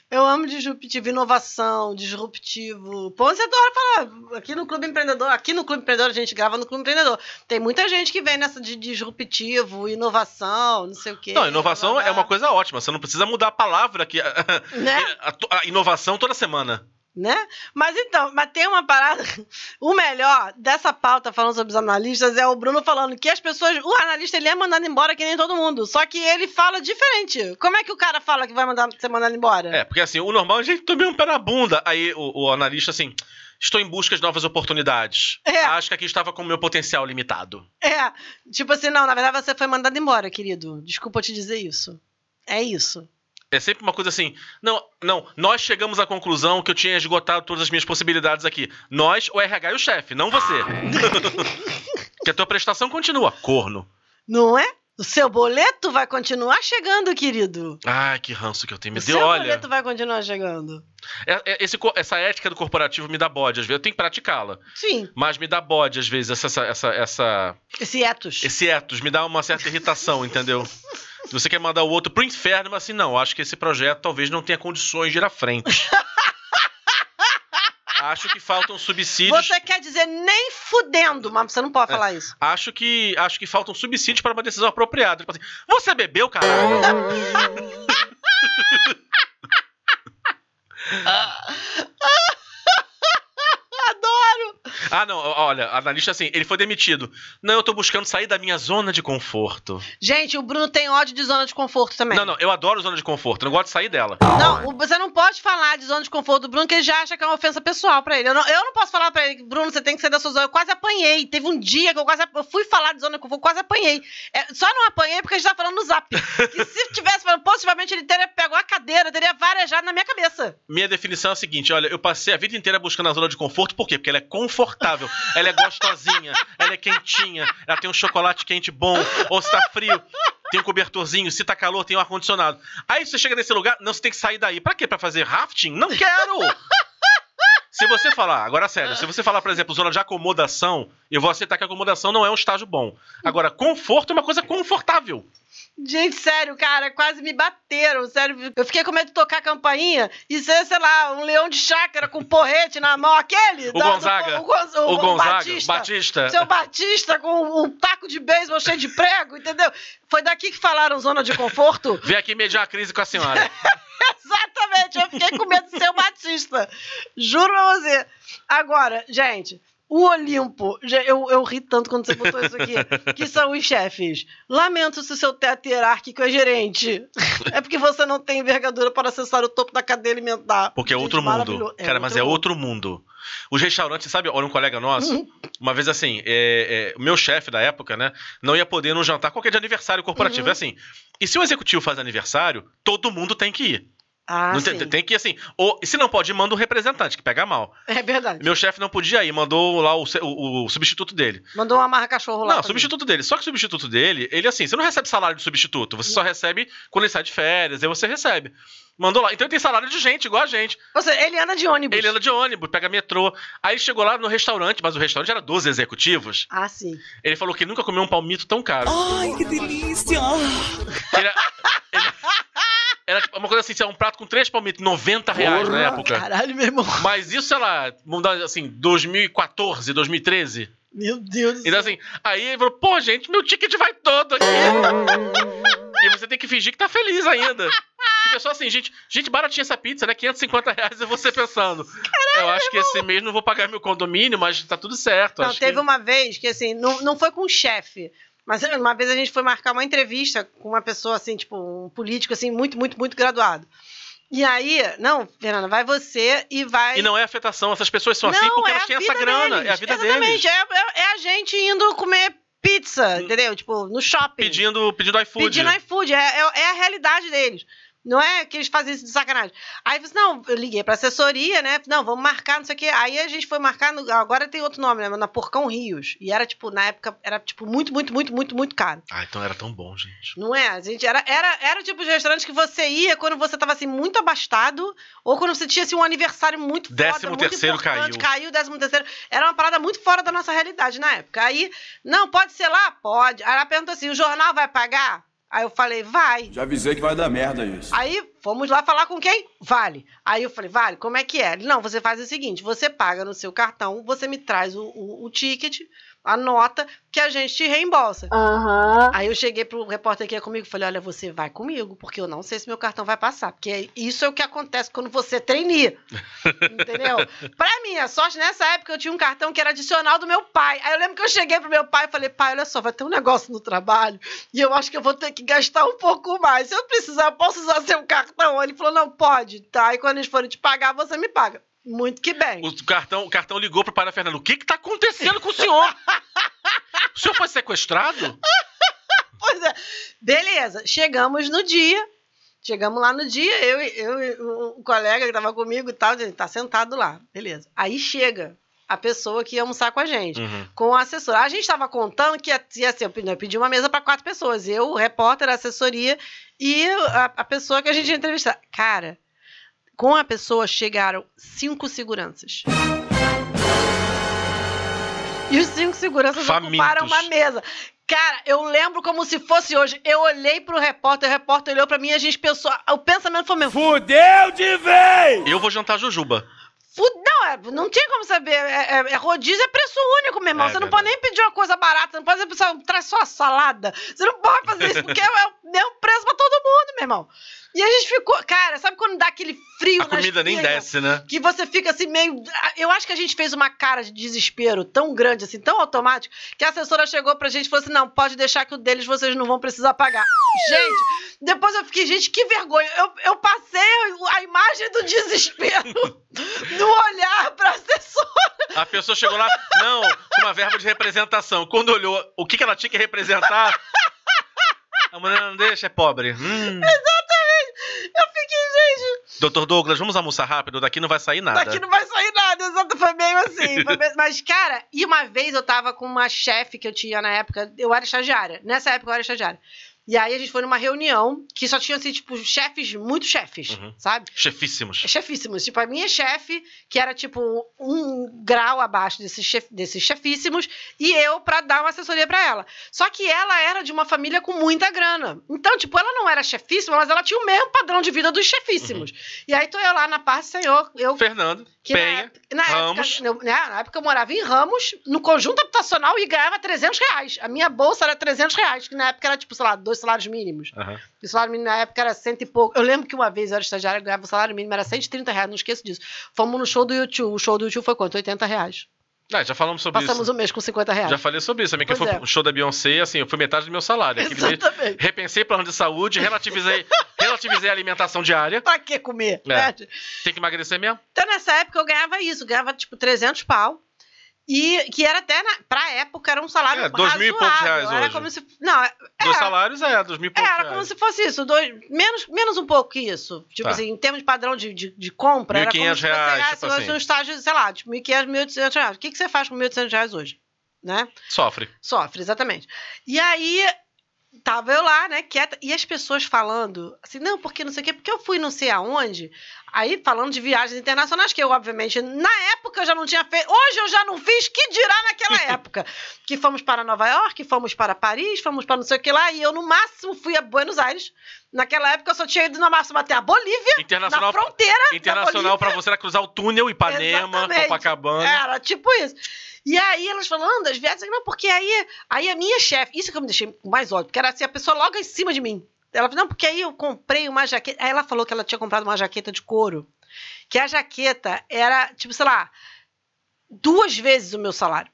Eu amo disruptivo, inovação, disruptivo. Pô, você adora falar. Aqui no Clube Empreendedor, aqui no Clube Empreendedor, a gente grava no Clube Empreendedor. Tem muita gente que vem nessa de disruptivo, inovação, não sei o quê. Não, inovação é uma coisa ótima. Você não precisa mudar a palavra que Né? a, a- a inovação toda semana. Né? Mas então, mas tem uma parada. O melhor dessa pauta falando sobre os analistas é o Bruno falando que as pessoas. O analista ele é mandado embora que nem todo mundo. Só que ele fala diferente. Como é que o cara fala que vai mandar ser mandado embora? É, porque assim, o normal é a gente tomar um pé na bunda. Aí o, o analista, assim, estou em busca de novas oportunidades. É. Acho que aqui estava com o meu potencial limitado. É. Tipo assim, não, na verdade você foi mandado embora, querido. Desculpa eu te dizer isso. É isso. É sempre uma coisa assim, não, não, nós chegamos à conclusão que eu tinha esgotado todas as minhas possibilidades aqui. Nós, o RH e o chefe, não você. que a tua prestação continua, corno. Não é? O seu boleto vai continuar chegando, querido. Ai, que ranço que eu tenho. Me o deu, seu olha. boleto vai continuar chegando. é- é- esse essa ética do corporativo me dá bode, às vezes eu tenho que praticá-la. Sim, Mas me dá bode, às vezes, essa, essa, essa, esse etos. esse etos, me dá uma certa irritação, entendeu? Você quer mandar o outro pro inferno, mas assim, não, acho que esse projeto talvez não tenha condições de ir à frente. acho que faltam subsídios. Você quer dizer nem fudendo, mas você não pode falar isso. Acho que acho que faltam subsídios para uma decisão apropriada. Tipo assim, você bebeu, caralho? Adoro! ah, não, olha, analista assim, ele foi demitido. Não, eu tô buscando sair da minha zona de conforto. Gente, o Bruno tem ódio de zona de conforto também. Não, não, eu adoro zona de conforto, eu não gosto de sair dela. Não, você não pode falar de zona de conforto do Bruno, que ele já acha que é uma ofensa pessoal pra ele. Eu não, eu não posso falar pra ele, Bruno, você tem que sair da sua zona. Eu quase apanhei. Teve um dia que eu quase eu fui falar de zona de conforto, quase apanhei. É, só não apanhei porque a gente tá falando no zap. Que se tivesse falando, possivelmente ele teria pegado a cadeira, teria varejado na minha cabeça. Minha definição é a seguinte: olha, eu passei a vida inteira buscando a zona de conforto, por quê? Porque ela é confortável, ela é gostosinha, ela é quentinha, ela tem um chocolate quente bom, ou se tá frio, tem um cobertorzinho, se tá calor, tem um ar-condicionado. Aí você chega nesse lugar, não, você tem que sair daí. Pra quê? Pra fazer rafting? Não quero! Se você falar, agora sério, se você falar, por exemplo, zona de acomodação, eu vou aceitar que acomodação não é um estágio bom. Agora, conforto é uma coisa confortável. Gente, sério, cara, quase me bateram, sério. Eu fiquei com medo de tocar a campainha e ser, sei lá, um leão de chácara com porrete na mão, aquele. O da- do- Gonzaga. o, Gonz- o- O o Gonzaga, Batista. Batista. Seu Batista com um taco de beisebol cheio de prego, entendeu? Foi daqui que falaram zona de conforto? Vem aqui mediar a crise com a senhora. Exatamente, eu fiquei com medo de ser o Batista. Juro pra você. Agora, gente, o Olimpo, já- eu, eu ri tanto quando você botou isso aqui, que são os chefes. Lamento se o seu teto hierárquico é gerente. É porque você não tem envergadura para acessar o topo da cadeia alimentar. Porque é Gente, outro mundo. maravilhoso. Cara, mas é mundo. outro mundo. Os restaurantes, sabe? Olha, um colega nosso, uma vez assim, é, é, o meu chefe da época, né, não ia poder num jantar qualquer de aniversário corporativo. Uhum. É assim. E se o executivo faz aniversário, todo mundo tem que ir. Ah, Não sim. tem, tem que ir assim. Ou, se não pode ir, manda um representante, que pega mal. É verdade. Meu chefe não podia ir, mandou lá o, o- o substituto dele. Mandou uma marra cachorro lá. Não, substituto dele. Só que o substituto dele, ele assim, você não recebe salário de substituto, você só recebe quando ele sai de férias, aí você recebe. Mandou lá. Então ele tem salário de gente, igual a gente. Ou seja, ele anda de ônibus. Ele anda de ônibus, pega metrô. Aí ele chegou lá no restaurante, mas o restaurante era 12 executivos. Ah, sim. Ele falou que nunca comeu um palmito tão caro. Ai, que delícia! Ele, ele- era tipo, uma coisa assim, um prato com três palmitos, 90 reais na época. Caralho, meu irmão. Mas isso, sei lá, mudar assim, 2014, 2013. Meu Deus do céu. Então assim, aí ele falou, pô, gente, meu ticket vai todo aqui. e você tem que fingir que tá feliz ainda. Que pessoa assim, gente, gente, baratinha essa pizza, né? 550 reais, e você pensando. eu acho que esse mês não vou pagar meu condomínio, mas tá tudo certo. Não, acho teve que... uma vez que, assim, não, não foi com o chefe, mas uma vez a gente foi marcar uma entrevista com uma pessoa, assim, tipo, um político, assim, muito, muito, muito graduado. E aí, não, Fernanda, vai você e vai. E não é afetação, essas pessoas são assim Não, porque é elas têm essa grana, deles. é a vida Exatamente, deles. É, é, é a gente indo comer pizza, entendeu? Tipo, no shopping. Pedindo, pedindo iFood. Pedindo iFood, é, é, é a realidade deles. Não é que eles fazem isso de sacanagem. Aí eu falei, assim, não, eu liguei pra assessoria, né? Não, vamos marcar, não sei o quê. Aí a gente foi marcar, no- agora tem outro nome, né? Na Porcão Rios. E era, tipo, na época, era, tipo, muito, muito, muito, muito, muito caro. Ah, então era tão bom, gente. Não é? A gente era, era, era o tipo de restaurante que você ia quando você tava, assim, muito abastado, ou quando você tinha, assim, um aniversário muito foda, Décimo muito terceiro importante, caiu. caiu, décimo terceiro. Era uma parada muito fora da nossa realidade na época. Aí, não, pode ser lá? Pode. Aí ela perguntou assim, o jornal vai pagar? Aí eu falei, vai. Já avisei que vai dar merda isso. Aí fomos lá falar com quem? Vale. Aí eu falei, Vale, como é que é? Ele, não, você faz o seguinte: você paga no seu cartão, você me traz o, o, o ticket, a nota, que a gente te reembolsa. Aí eu cheguei pro repórter que ia comigo e falei: olha, você vai comigo, porque eu não sei se meu cartão vai passar. Porque isso é o que acontece quando você trainee. Entendeu? Pra minha sorte, nessa época eu tinha um cartão que era adicional do meu pai. Aí eu lembro que eu cheguei pro meu pai e falei: pai, olha só, vai ter um negócio no trabalho e eu acho que eu vou ter que gastar um pouco mais. Se eu precisar, eu posso usar seu cartão? Ele falou: não, pode, tá? E quando eles forem te pagar, você me paga. Muito que bem. O cartão, o cartão ligou pro pai da Fernanda. O que que tá acontecendo com o senhor? o senhor foi sequestrado? Pois é. Beleza, chegamos no dia. Chegamos lá no dia, eu, e- eu o colega que tava comigo e tal, ele tá sentado lá. Beleza. Aí chega a pessoa que ia almoçar com a gente, Uhum. com o assessor. A gente tava contando que ia, ia ser, eu pedi uma mesa para quatro pessoas. Eu, o repórter, a assessoria e a, a pessoa que a gente ia entrevistar. Cara, com a pessoa chegaram cinco seguranças. E os cinco seguranças Famintos. ocuparam uma mesa. Cara, eu lembro como se fosse hoje. Eu olhei pro repórter, o repórter olhou pra mim e a gente pensou. O pensamento foi mesmo. Fudeu de vez! Eu vou jantar jujuba. Não, é, não tinha como saber. É, é- é rodízio é preço único, meu irmão. É você não pode nem pedir uma coisa barata. Não pode dizer, traz só a salada. Você não pode fazer isso, porque é o mesmo preço pra todo mundo, meu irmão. E a gente ficou. Cara, sabe quando dá aquele frio A na comida nem desce, né? Que você fica assim meio. Eu acho que a gente fez uma cara de desespero tão grande, assim, tão automático, que a assessora chegou pra gente e falou assim: não, pode deixar que o deles vocês não vão precisar pagar. Gente, depois eu fiquei, gente, que vergonha. Eu, eu passei a imagem do desespero no olhar pra assessora. A pessoa chegou lá, não, com uma verba de representação. Quando olhou o que, que ela tinha que representar, a mulher não deixa, é pobre. Hum. Eu fiquei, gente, Doutor Douglas, vamos almoçar rápido, daqui não vai sair nada. daqui não vai sair nada. Exato, foi meio assim. foi meio- Mas, cara, e uma vez eu tava com uma chefe que eu tinha na época, eu era estagiária. Nessa época eu era estagiária. E aí a gente foi numa reunião que só tinha, assim, tipo, chefes, muito chefes, Uhum. sabe? Chefíssimos. chefíssimos. Tipo, a minha chefe, que era tipo um grau abaixo desses, chef, desses chefíssimos, e eu pra dar uma assessoria pra ela. Só que ela era de uma família com muita grana. Então, tipo, ela não era chefíssima, mas ela tinha o mesmo padrão de vida dos chefíssimos. E aí tô eu lá na parte, senhor, eu. Fernando, Que na Penha, época- na Ramos. Época, eu, né, na época eu morava em Ramos, no conjunto habitacional, e ganhava 300 reais. A minha bolsa era 300 reais, que na época era, tipo, sei lá, dois salários mínimos. Aham. O salário mínimo na época era cento e pouco. Eu lembro que uma vez eu era estagiária, eu ganhava o salário mínimo, era 130 reais, não esqueço disso. Fomos no show do YouTube. O show do YouTube foi quanto? 80 reais. Ah, já falamos sobre Passamos isso. o mês com 50 reais. Já falei sobre isso também, que Pois foi é. o show da Beyoncé, assim, eu fui metade do meu salário. Exatamente. repensei plano de saúde, relativizei, relativizei a alimentação diária. Pra que comer? É. né? Tem que emagrecer mesmo? Então, nessa época, eu ganhava isso. Eu ganhava, tipo, 300 pau. E que era até, na, pra época, era um salário É, dois mil e poucos reais Era hoje. como se... Não, é, Dois salários é, dois mil e poucos era como reais. se fosse isso. Dois, menos, menos um pouco que isso. Tipo Tá. assim, em termos de padrão de, de, de compra, era como 1.500 se você reais, tipo hoje assim. um estágio, sei lá, tipo, 1.500, 1.800 reais. O que, que você faz com 1.800 reais hoje? Né? Sofre. Sofre, exatamente. E aí, tava eu lá, né, quieta, e as pessoas falando, assim, não, porque não sei o quê, porque eu fui não sei aonde, aí falando de viagens internacionais, que eu, obviamente, na época eu já não tinha feito, hoje eu já não fiz, que dirá naquela época, que fomos para Nova York, fomos para Paris, fomos para não sei o que lá, e eu, no máximo, fui a Buenos Aires, naquela época eu só tinha ido, no máximo, até a Bolívia, Internacional, na fronteira internacional pra você era cruzar o túnel Ipanema, Exatamente. Copacabana. Era tipo isso. E aí elas falando das viagens, não, porque aí, aí a minha chefe, isso que eu me deixei mais ódio, porque era assim, a pessoa logo em cima de mim. Ela falou, não, porque aí eu comprei uma jaqueta. Aí ela falou que ela tinha comprado uma jaqueta de couro. Que a jaqueta era, tipo, sei lá, duas vezes o meu salário.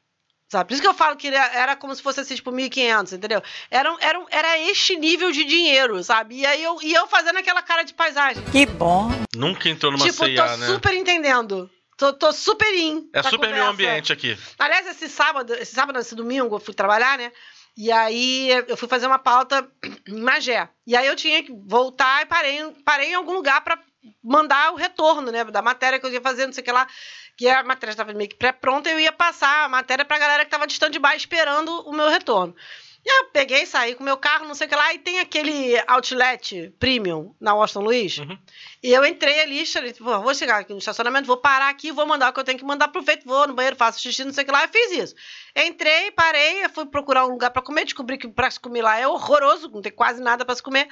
Sabe? Por isso que eu falo que era, era como se fosse assim, tipo, 1.500, entendeu? Era, um- era, era este nível de dinheiro, sabe? E aí eu, e eu fazendo aquela cara de paisagem. Que bom. Nunca entrou numa tipo, CIA, tô né? super entendendo. Tô, tô super in. É super conversa. meu ambiente aqui. Aliás, esse sábado, esse sábado, esse domingo, eu fui trabalhar, né? E aí eu fui fazer uma pauta em Magé. E aí eu tinha que voltar e parei, parei em algum lugar para mandar o retorno, né? Da matéria que eu ia fazer, não sei o que lá. Que a matéria estava meio que pré-pronta, eu ia passar a matéria pra galera que tava de stand-by esperando o meu retorno. E aí eu peguei, saí com meu carro, não sei o que lá, e tem aquele outlet premium na Washington Luiz. Uhum. E eu entrei ali, falei, vou chegar aqui no estacionamento, vou parar aqui, vou mandar o que eu tenho que mandar, aproveito, vou no banheiro, faço xixi, não sei o que lá, eu fiz isso. Entrei, parei, fui procurar um lugar pra comer, descobri que pra se comer lá é horroroso, não tem quase nada pra se comer.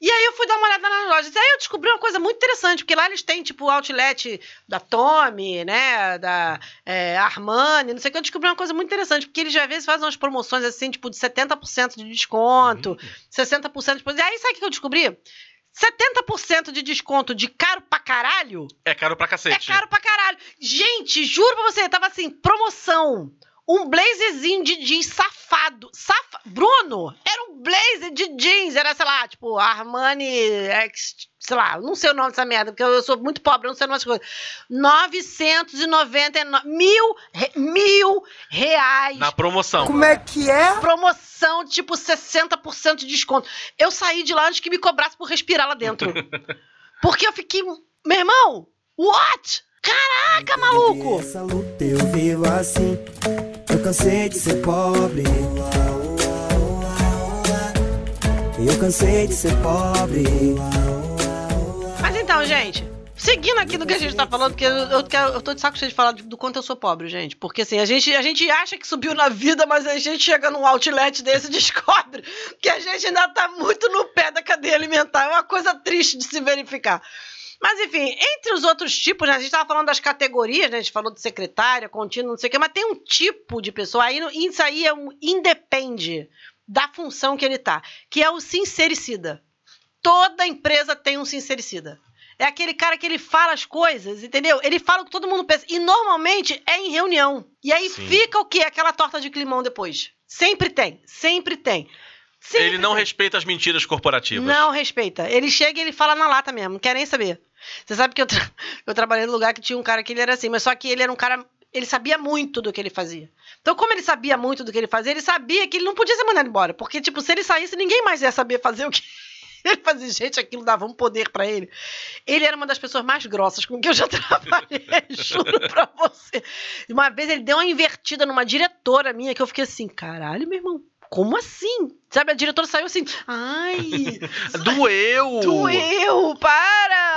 E aí eu fui dar uma olhada nas lojas. Aí eu descobri uma coisa muito interessante, porque lá eles têm, tipo, o outlet da Tommy, né, da é, Armani, não sei o que. Eu descobri uma coisa muito interessante, porque eles, às vezes, fazem umas promoções, assim, tipo, de 70% de desconto, 60% de desconto. E aí, sabe o que eu descobri? 70% de desconto de caro pra caralho É caro pra é cacete. caro pra caralho. Gente, juro pra você, tava assim, promoção. Um blazerzinho de jeans safado. Safa... Bruno, era um blazer de jeans. Era, sei lá, tipo, Armani sei lá, não sei o nome dessa merda, porque eu sou muito pobre, eu não sei o nome dessas coisas. 999, mil, re- mil reais. Na promoção. Como é que é? Promoção, tipo, 60% de desconto. Eu saí de lá antes que me cobrasse por respirar lá dentro. Porque eu fiquei, meu irmão, what? Caraca, maluco! Essa luta eu vivo assim. Eu cansei de ser pobre. Eu cansei de ser pobre. Mas então, gente, seguindo aqui do que a gente tá falando, porque eu, eu, eu tô de saco cheio de falar do quanto eu sou pobre, gente. Porque assim, a gente, a gente acha que subiu na vida, mas a gente chega num outlet desse e descobre que a gente ainda tá muito no pé da cadeia alimentar. É uma coisa triste de se verificar. Mas, enfim, entre os outros tipos, né, a gente tava falando das categorias, né? A gente falou de secretária, contínua, não sei o quê, mas tem um tipo de pessoa, aí, isso aí é um, independe da função que ele tá, que é o sincericida. Toda empresa tem um sincericida. É aquele cara que ele fala as coisas, entendeu? Ele fala o que todo mundo pensa. E normalmente é em reunião. E aí Sim. fica o quê? Aquela torta de climão depois. Sempre tem, sempre tem. Sempre ele não tem. respeita as mentiras corporativas. Não respeita. Ele chega e ele fala na lata mesmo, não quer nem saber. Você sabe que eu, tra- eu trabalhei num lugar que tinha um cara que ele era assim, mas só que ele era um cara. Ele sabia muito do que ele fazia. Então, como ele sabia muito do que ele fazia, ele sabia que ele não podia ser mandado embora. Porque, tipo, se ele saísse, ninguém mais ia saber fazer o que ele fazia. Gente, aquilo dava um poder pra ele. Ele era uma das pessoas mais grossas com que eu já trabalhei, juro pra você. Uma vez ele deu uma invertida numa diretora minha que eu fiquei assim, caralho, meu irmão, como assim? Sabe, a diretora saiu assim, ai, Doeu! doeu, para!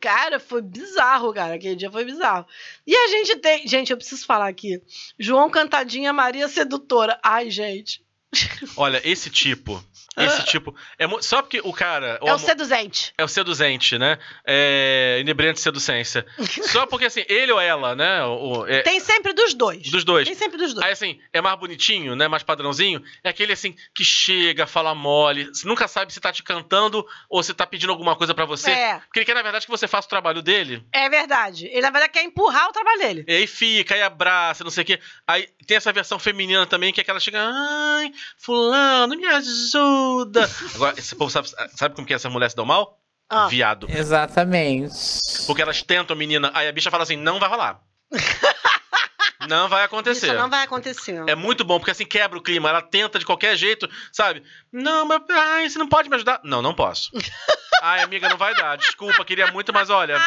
Cara, foi bizarro, cara, aquele dia foi bizarro. E a gente tem, gente, eu preciso falar aqui, João Cantadinha, Maria Sedutora. Ai, gente, Olha, esse tipo. Esse tipo. É só porque o cara. é o seduzente. É o seduzente, né? É. Inebriante seducência. Só porque, assim, ele ou ela, né? O, o- é- Tem sempre dos dois. Dos dois. Tem sempre dos dois. Aí, assim, é mais bonitinho, né? Mais padrãozinho. É aquele, assim, que chega, fala mole. Você nunca sabe se tá te cantando ou se tá pedindo alguma coisa pra você. É. Porque ele quer, na verdade, que você faça o trabalho dele. É verdade. Ele, na verdade, quer empurrar o trabalho dele. E aí fica, aí abraça, não sei o quê. Aí tem essa versão feminina também, que é aquela chega, ai, fulano, me ajuda. Agora, esse povo sabe, sabe como que essas mulheres se dão mal? Ah. Viado. Exatamente. Porque elas tentam a menina, aí a bicha fala assim, não vai rolar. não vai acontecer. Isso não vai acontecer. É muito bom, porque assim quebra o clima. Ela tenta de qualquer jeito, sabe? Não, mas ai, você não pode me ajudar? Não, não posso. ai, amiga, não vai dar. Desculpa, queria muito, mas olha,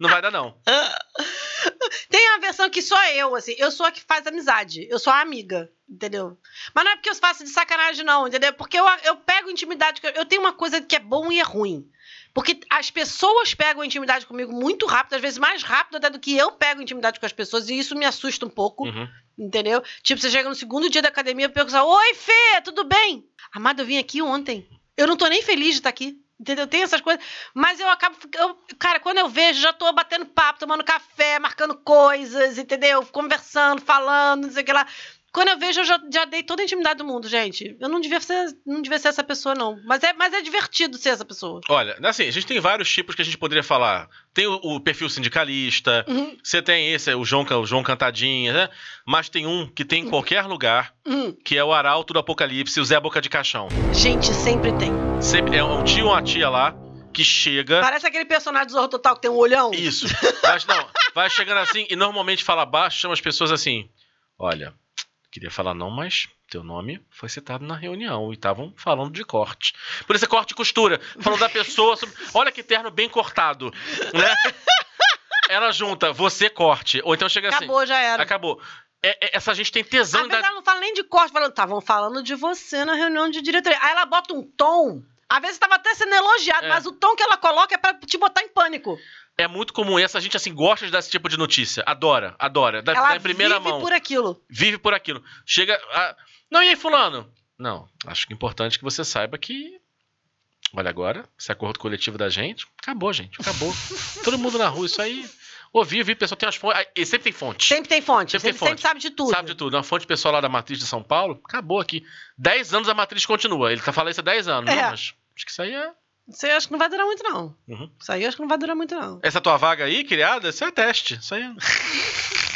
não vai dar, não. Tem uma versão que sou eu, assim. Eu sou a que faz amizade. Eu sou a amiga, entendeu? Mas não é porque eu faço de sacanagem, não, entendeu? Porque eu, eu pego intimidade. Eu tenho uma coisa que é bom e é ruim. Porque as pessoas pegam intimidade comigo muito rápido, às vezes mais rápido até do que eu pego intimidade com as pessoas, e isso me assusta um pouco, Uhum. entendeu? Tipo, você chega no segundo dia da academia e pergunta: Oi, Fê, tudo bem? Amado, eu vim aqui ontem. Eu não tô nem feliz de estar aqui. Entendeu? Tem essas coisas. Mas eu acabo. eu- cara, quando eu vejo, já tô batendo papo, tomando café, marcando coisas, entendeu? Conversando, falando, não sei o que lá. Quando eu vejo, eu já, já dei toda a intimidade do mundo, gente. Eu não devia ser, não devia ser essa pessoa, não. Mas é, mas é divertido ser essa pessoa. Olha, assim, a gente tem vários tipos que a gente poderia falar. Tem o, o perfil sindicalista, Uhum. você tem esse, o João, o João Cantadinha, né? Mas tem um que tem em qualquer lugar, Hum. que é o Arauto do Apocalipse, o Zé Boca de Caixão. Gente, sempre tem. Sempre, é um tio ou uma tia lá que chega. Parece aquele personagem do Zorro Total que tem um olhão. Isso. Mas não, vai chegando assim e normalmente fala baixo, chama as pessoas assim. Olha, queria falar não, mas teu nome foi citado na reunião e estavam falando de corte. Por isso é corte e costura. Falando da pessoa. sobre- Olha que terno bem cortado, né? Ela junta, você corte. Ou então chega assim. Acabou, já era. Acabou. É- é- essa gente tem tesão Às vezes ela não fala nem de corte, falando, estavam falando de você na reunião de diretoria. Aí ela bota um tom. Às vezes estava até sendo elogiado, É. mas o tom que ela coloca é pra te botar em pânico. É muito comum. Essa gente, assim, gosta de dar esse tipo de notícia. Adora, adora. Da, ela da primeira vive mão. por aquilo. Vive por aquilo. Chega. a- Não, e aí, Fulano? Não, acho que é importante que você saiba que. Olha, agora, esse acordo coletivo da gente, acabou, gente. Acabou. Todo mundo na rua, isso aí. Ouvi, ouvi, pessoal tem umas fontes. E sempre tem fonte. Sempre tem fonte. Sempre tem Sempre, fonte. sempre sabe de tudo. Sabe de tudo. Uma fonte pessoal lá da matriz de São Paulo, acabou aqui. 10 anos a matriz continua. Ele tá falando isso há 10 anos. É. Não, mas acho que isso aí é. Isso aí eu acho que não vai durar muito, não. Uhum. Isso aí eu acho que não vai durar muito, não. Essa tua vaga aí, criada, isso é teste. Isso aí é.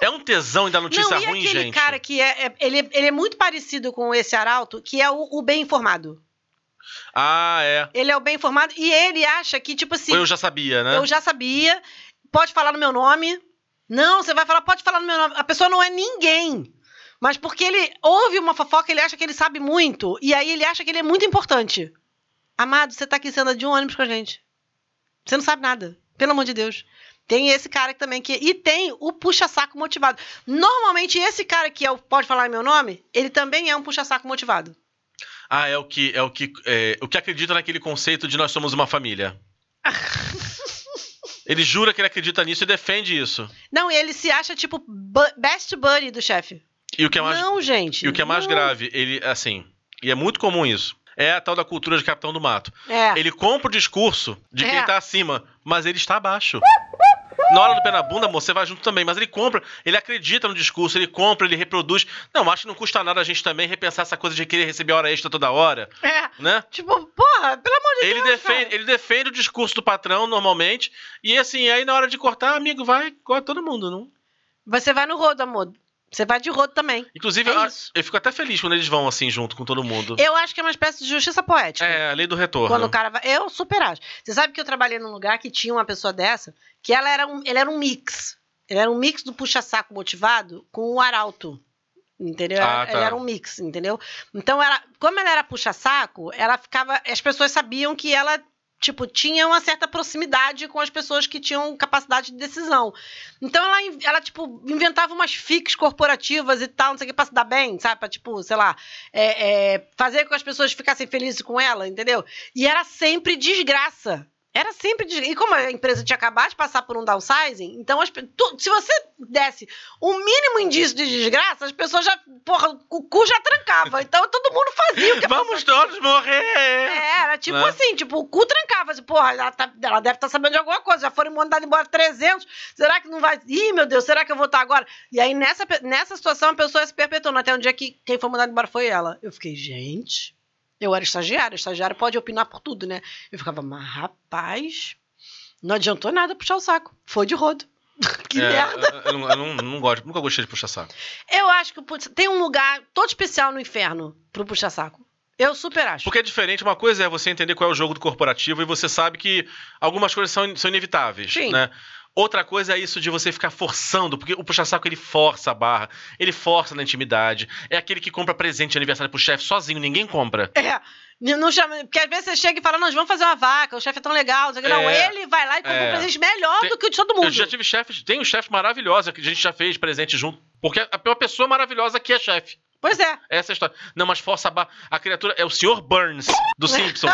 É um tesão em dar notícia não, e ruim, aquele gente. cara que é, é- ele, ele é muito parecido com esse arauto, que é o, o bem informado. Ah, é. Ele é o bem informado e ele acha que, tipo assim, eu já sabia, né? eu já sabia, pode falar no meu nome. Não, você vai falar, pode falar no meu nome. A pessoa não é ninguém. Mas porque ele ouve uma fofoca, ele acha que ele sabe muito. E aí ele acha que ele é muito importante. Amado, você tá aqui sendo de um ônibus com a gente. Você não sabe nada. Pelo amor de Deus. Tem esse cara também que. E tem o puxa-saco motivado. Normalmente, esse cara que é o pode falar meu nome, ele também é um puxa-saco motivado. Ah, é o que é o que é, o que acredita naquele conceito de nós somos uma família. ele jura que ele acredita nisso e defende isso. Não, ele se acha, tipo, bu- best buddy do chefe. E o que é mais Não, gente. e o que é mais não. grave, ele assim, e é muito comum isso. É a tal da cultura de capitão do mato. É. Ele compra o discurso de quem É. tá acima, mas ele está abaixo. Na hora do pé na bunda, amor, você vai junto também. Mas ele compra, ele acredita no discurso, ele compra, ele reproduz. Não, acho que não custa nada a gente também repensar essa coisa de querer receber hora extra toda hora, É. né? Tipo, porra, pelo amor de Ele Deus. defende, cara. ele defende o discurso do patrão normalmente. E assim, aí na hora de cortar, amigo, vai, corta todo mundo, não? Você vai no rodo, amor. Você vai de rodo também. Inclusive, É eu, eu fico até feliz quando eles vão assim junto com todo mundo. Eu acho que é uma espécie de justiça poética. É, a lei do retorno. Quando o cara vai. Eu super acho. Você sabe que eu trabalhei num lugar que tinha uma pessoa dessa, que ela era um, ele era um mix. Ele era um mix do puxa-saco motivado com o arauto. Entendeu? Ah, tá. Ele era um mix, entendeu? Então, ela, como ela era puxa-saco, ela ficava. As pessoas sabiam que ela, tipo, tinha uma certa proximidade com as pessoas que tinham capacidade de decisão. Então, ela, ela tipo, inventava umas fics corporativas e tal, não sei o que, pra se dar bem, sabe? Pra, tipo, sei lá, é, é, fazer com que as pessoas ficassem felizes com ela, entendeu? E era sempre desgraça. Era sempre desgraça. E como a empresa tinha acabado de passar por um downsizing, então as tu- se você desse um mínimo indício de desgraça, as pessoas já. Porra, o cu já trancava. Então todo mundo fazia o que Vamos todos morrer! é, era tipo Né? assim, tipo, o cu trancava. Assim, porra, ela, tá- ela deve estar sabendo de alguma coisa. Já foram mandados embora 300. Será que não vai. Ih, meu Deus, será que eu vou estar agora? E aí, nessa, nessa situação, a pessoa se perpetuou. Até um dia que quem foi mandado embora foi ela. Eu fiquei, gente. Eu era estagiária. Estagiário pode opinar por tudo, né? Eu ficava, mas rapaz. Não adiantou nada puxar o saco. Foi de rodo. que É, merda. Eu, eu não, eu não, não gosto, nunca gostei de puxar saco. Eu acho que putz, tem um lugar todo especial no inferno pro puxa-saco. Eu super acho. Porque é diferente, uma coisa é você entender qual é o jogo do corporativo e você sabe que algumas coisas são, são inevitáveis, Sim. né? Outra coisa é isso de você ficar forçando, porque o puxa-saco ele força a barra, ele força na intimidade. É aquele que compra presente de aniversário pro chefe sozinho, ninguém compra. É. Não chama, porque às vezes você chega e fala, nós vamos fazer uma vaca, o chefe é tão legal. Não, que. não É. ele vai lá e compra É. um presente melhor Tem- do que o de todo mundo. Eu já tive chefes, tem um chefe maravilhosa que a gente já fez presente junto. Porque é uma pessoa maravilhosa que é chefe. Pois é. Essa é a história. Não, mas força a barra. A criatura é o Sr. Burns, do Simpsons.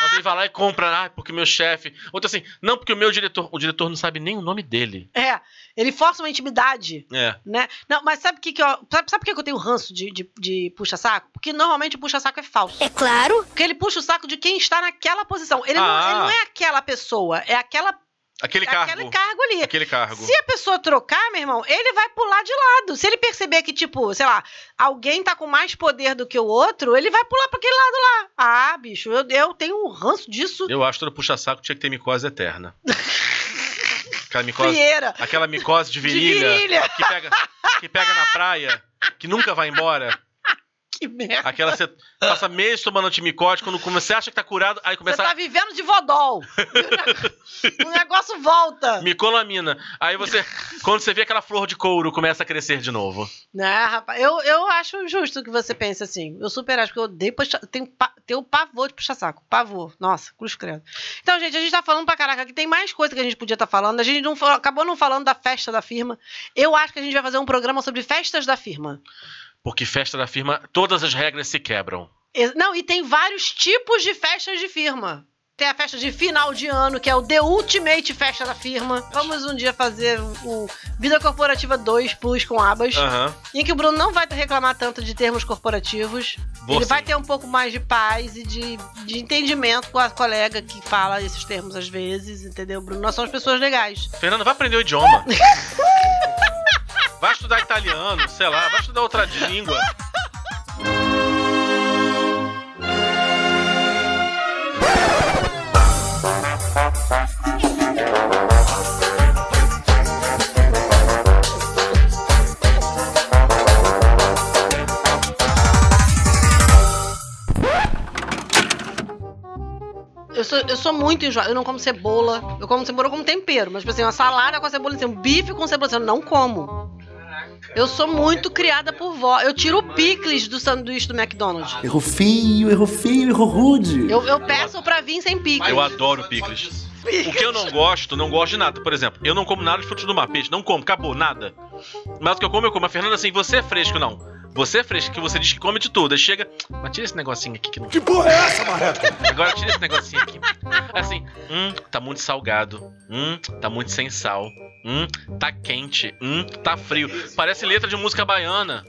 mas ele vai lá e compra, ah, porque meu chefe. Outro assim, não, porque o meu diretor. O diretor não sabe nem o nome dele. É. Ele força uma intimidade. É. Né? Não, mas sabe o que, que eu. Sabe, sabe por que eu tenho ranço de, de, de puxa-saco? Porque normalmente o puxa-saco é falso. É claro. Porque ele puxa o saco de quem está naquela posição. Ele, não, Ah. ele não é aquela pessoa, é aquela, Aquele cargo. aquele cargo ali. Aquele cargo. Se a pessoa trocar, meu irmão, ele vai pular de lado. Se ele perceber que, tipo, sei lá, alguém tá com mais poder do que o outro, ele vai pular pra aquele lado lá. Ah, bicho, eu, eu tenho um ranço disso. Eu acho que todo puxa-saco tinha que ter micose eterna. Aquela micose, Frieira. aquela micose de De virilha, virilha. Que, pega, que pega na praia, que nunca vai embora. Que merda. Aquela você passa meses tomando antimicótico, quando você acha que tá curado, aí Você começa tá vivendo de vodol. o negócio volta. micolamina. Aí você, quando você vê aquela flor de couro, começa a crescer de novo. Né, rapaz? Eu, eu acho justo que você pense assim. Eu super acho que eu odeio puxa, tenho, pa, tenho pavor de puxar saco. Pavor. Nossa, cruz credo. Então, gente, a gente tá falando pra caraca que tem mais coisa que a gente podia estar falando. A gente não acabou não falando da festa da firma. Eu acho que a gente vai fazer um programa sobre festas da firma. Porque festa da firma, todas as regras se quebram. Não, e tem vários tipos de festas de firma. Tem a festa de final de ano, que é o The Ultimate Festa da Firma. Vamos um dia fazer o Vida Corporativa 2 Plus com abas. Aham. Em que o Bruno não vai reclamar tanto de termos corporativos. Ele sim. vai ter um pouco mais de paz e de, de entendimento com a colega que fala esses termos às vezes, entendeu, Bruno? Nós somos pessoas legais. Fernando, vai aprender o idioma. vai estudar italiano, sei lá, vai estudar outra língua. Eu sou, eu sou muito enjoada. Eu não como cebola. Eu como cebola como tempero. Mas, tipo assim, uma salada com cebola, assim, um bife com cebola, assim, eu não como. Eu sou muito criada por vó. Eu tiro o picles do sanduíche do McDonald's. Erro feio, erro feio, erro rude. Eu, eu peço pra vir sem picles. Eu adoro picles. O que eu não gosto, não gosto de nada. Por exemplo, eu não como nada de frutos do mar, peixe. Não como, acabou, nada. Mas o que eu como, eu como. A Fernanda, assim, você é fresco, não. Você é fresco, que você diz que come de tudo. Aí chega, mas tira esse negocinho aqui que não. Que porra é essa, Marreco? Agora tira esse negocinho aqui. Assim, hum, tá muito salgado. Hum, tá muito sem sal. Hum, tá quente. Hum, tá frio. Parece letra de música baiana.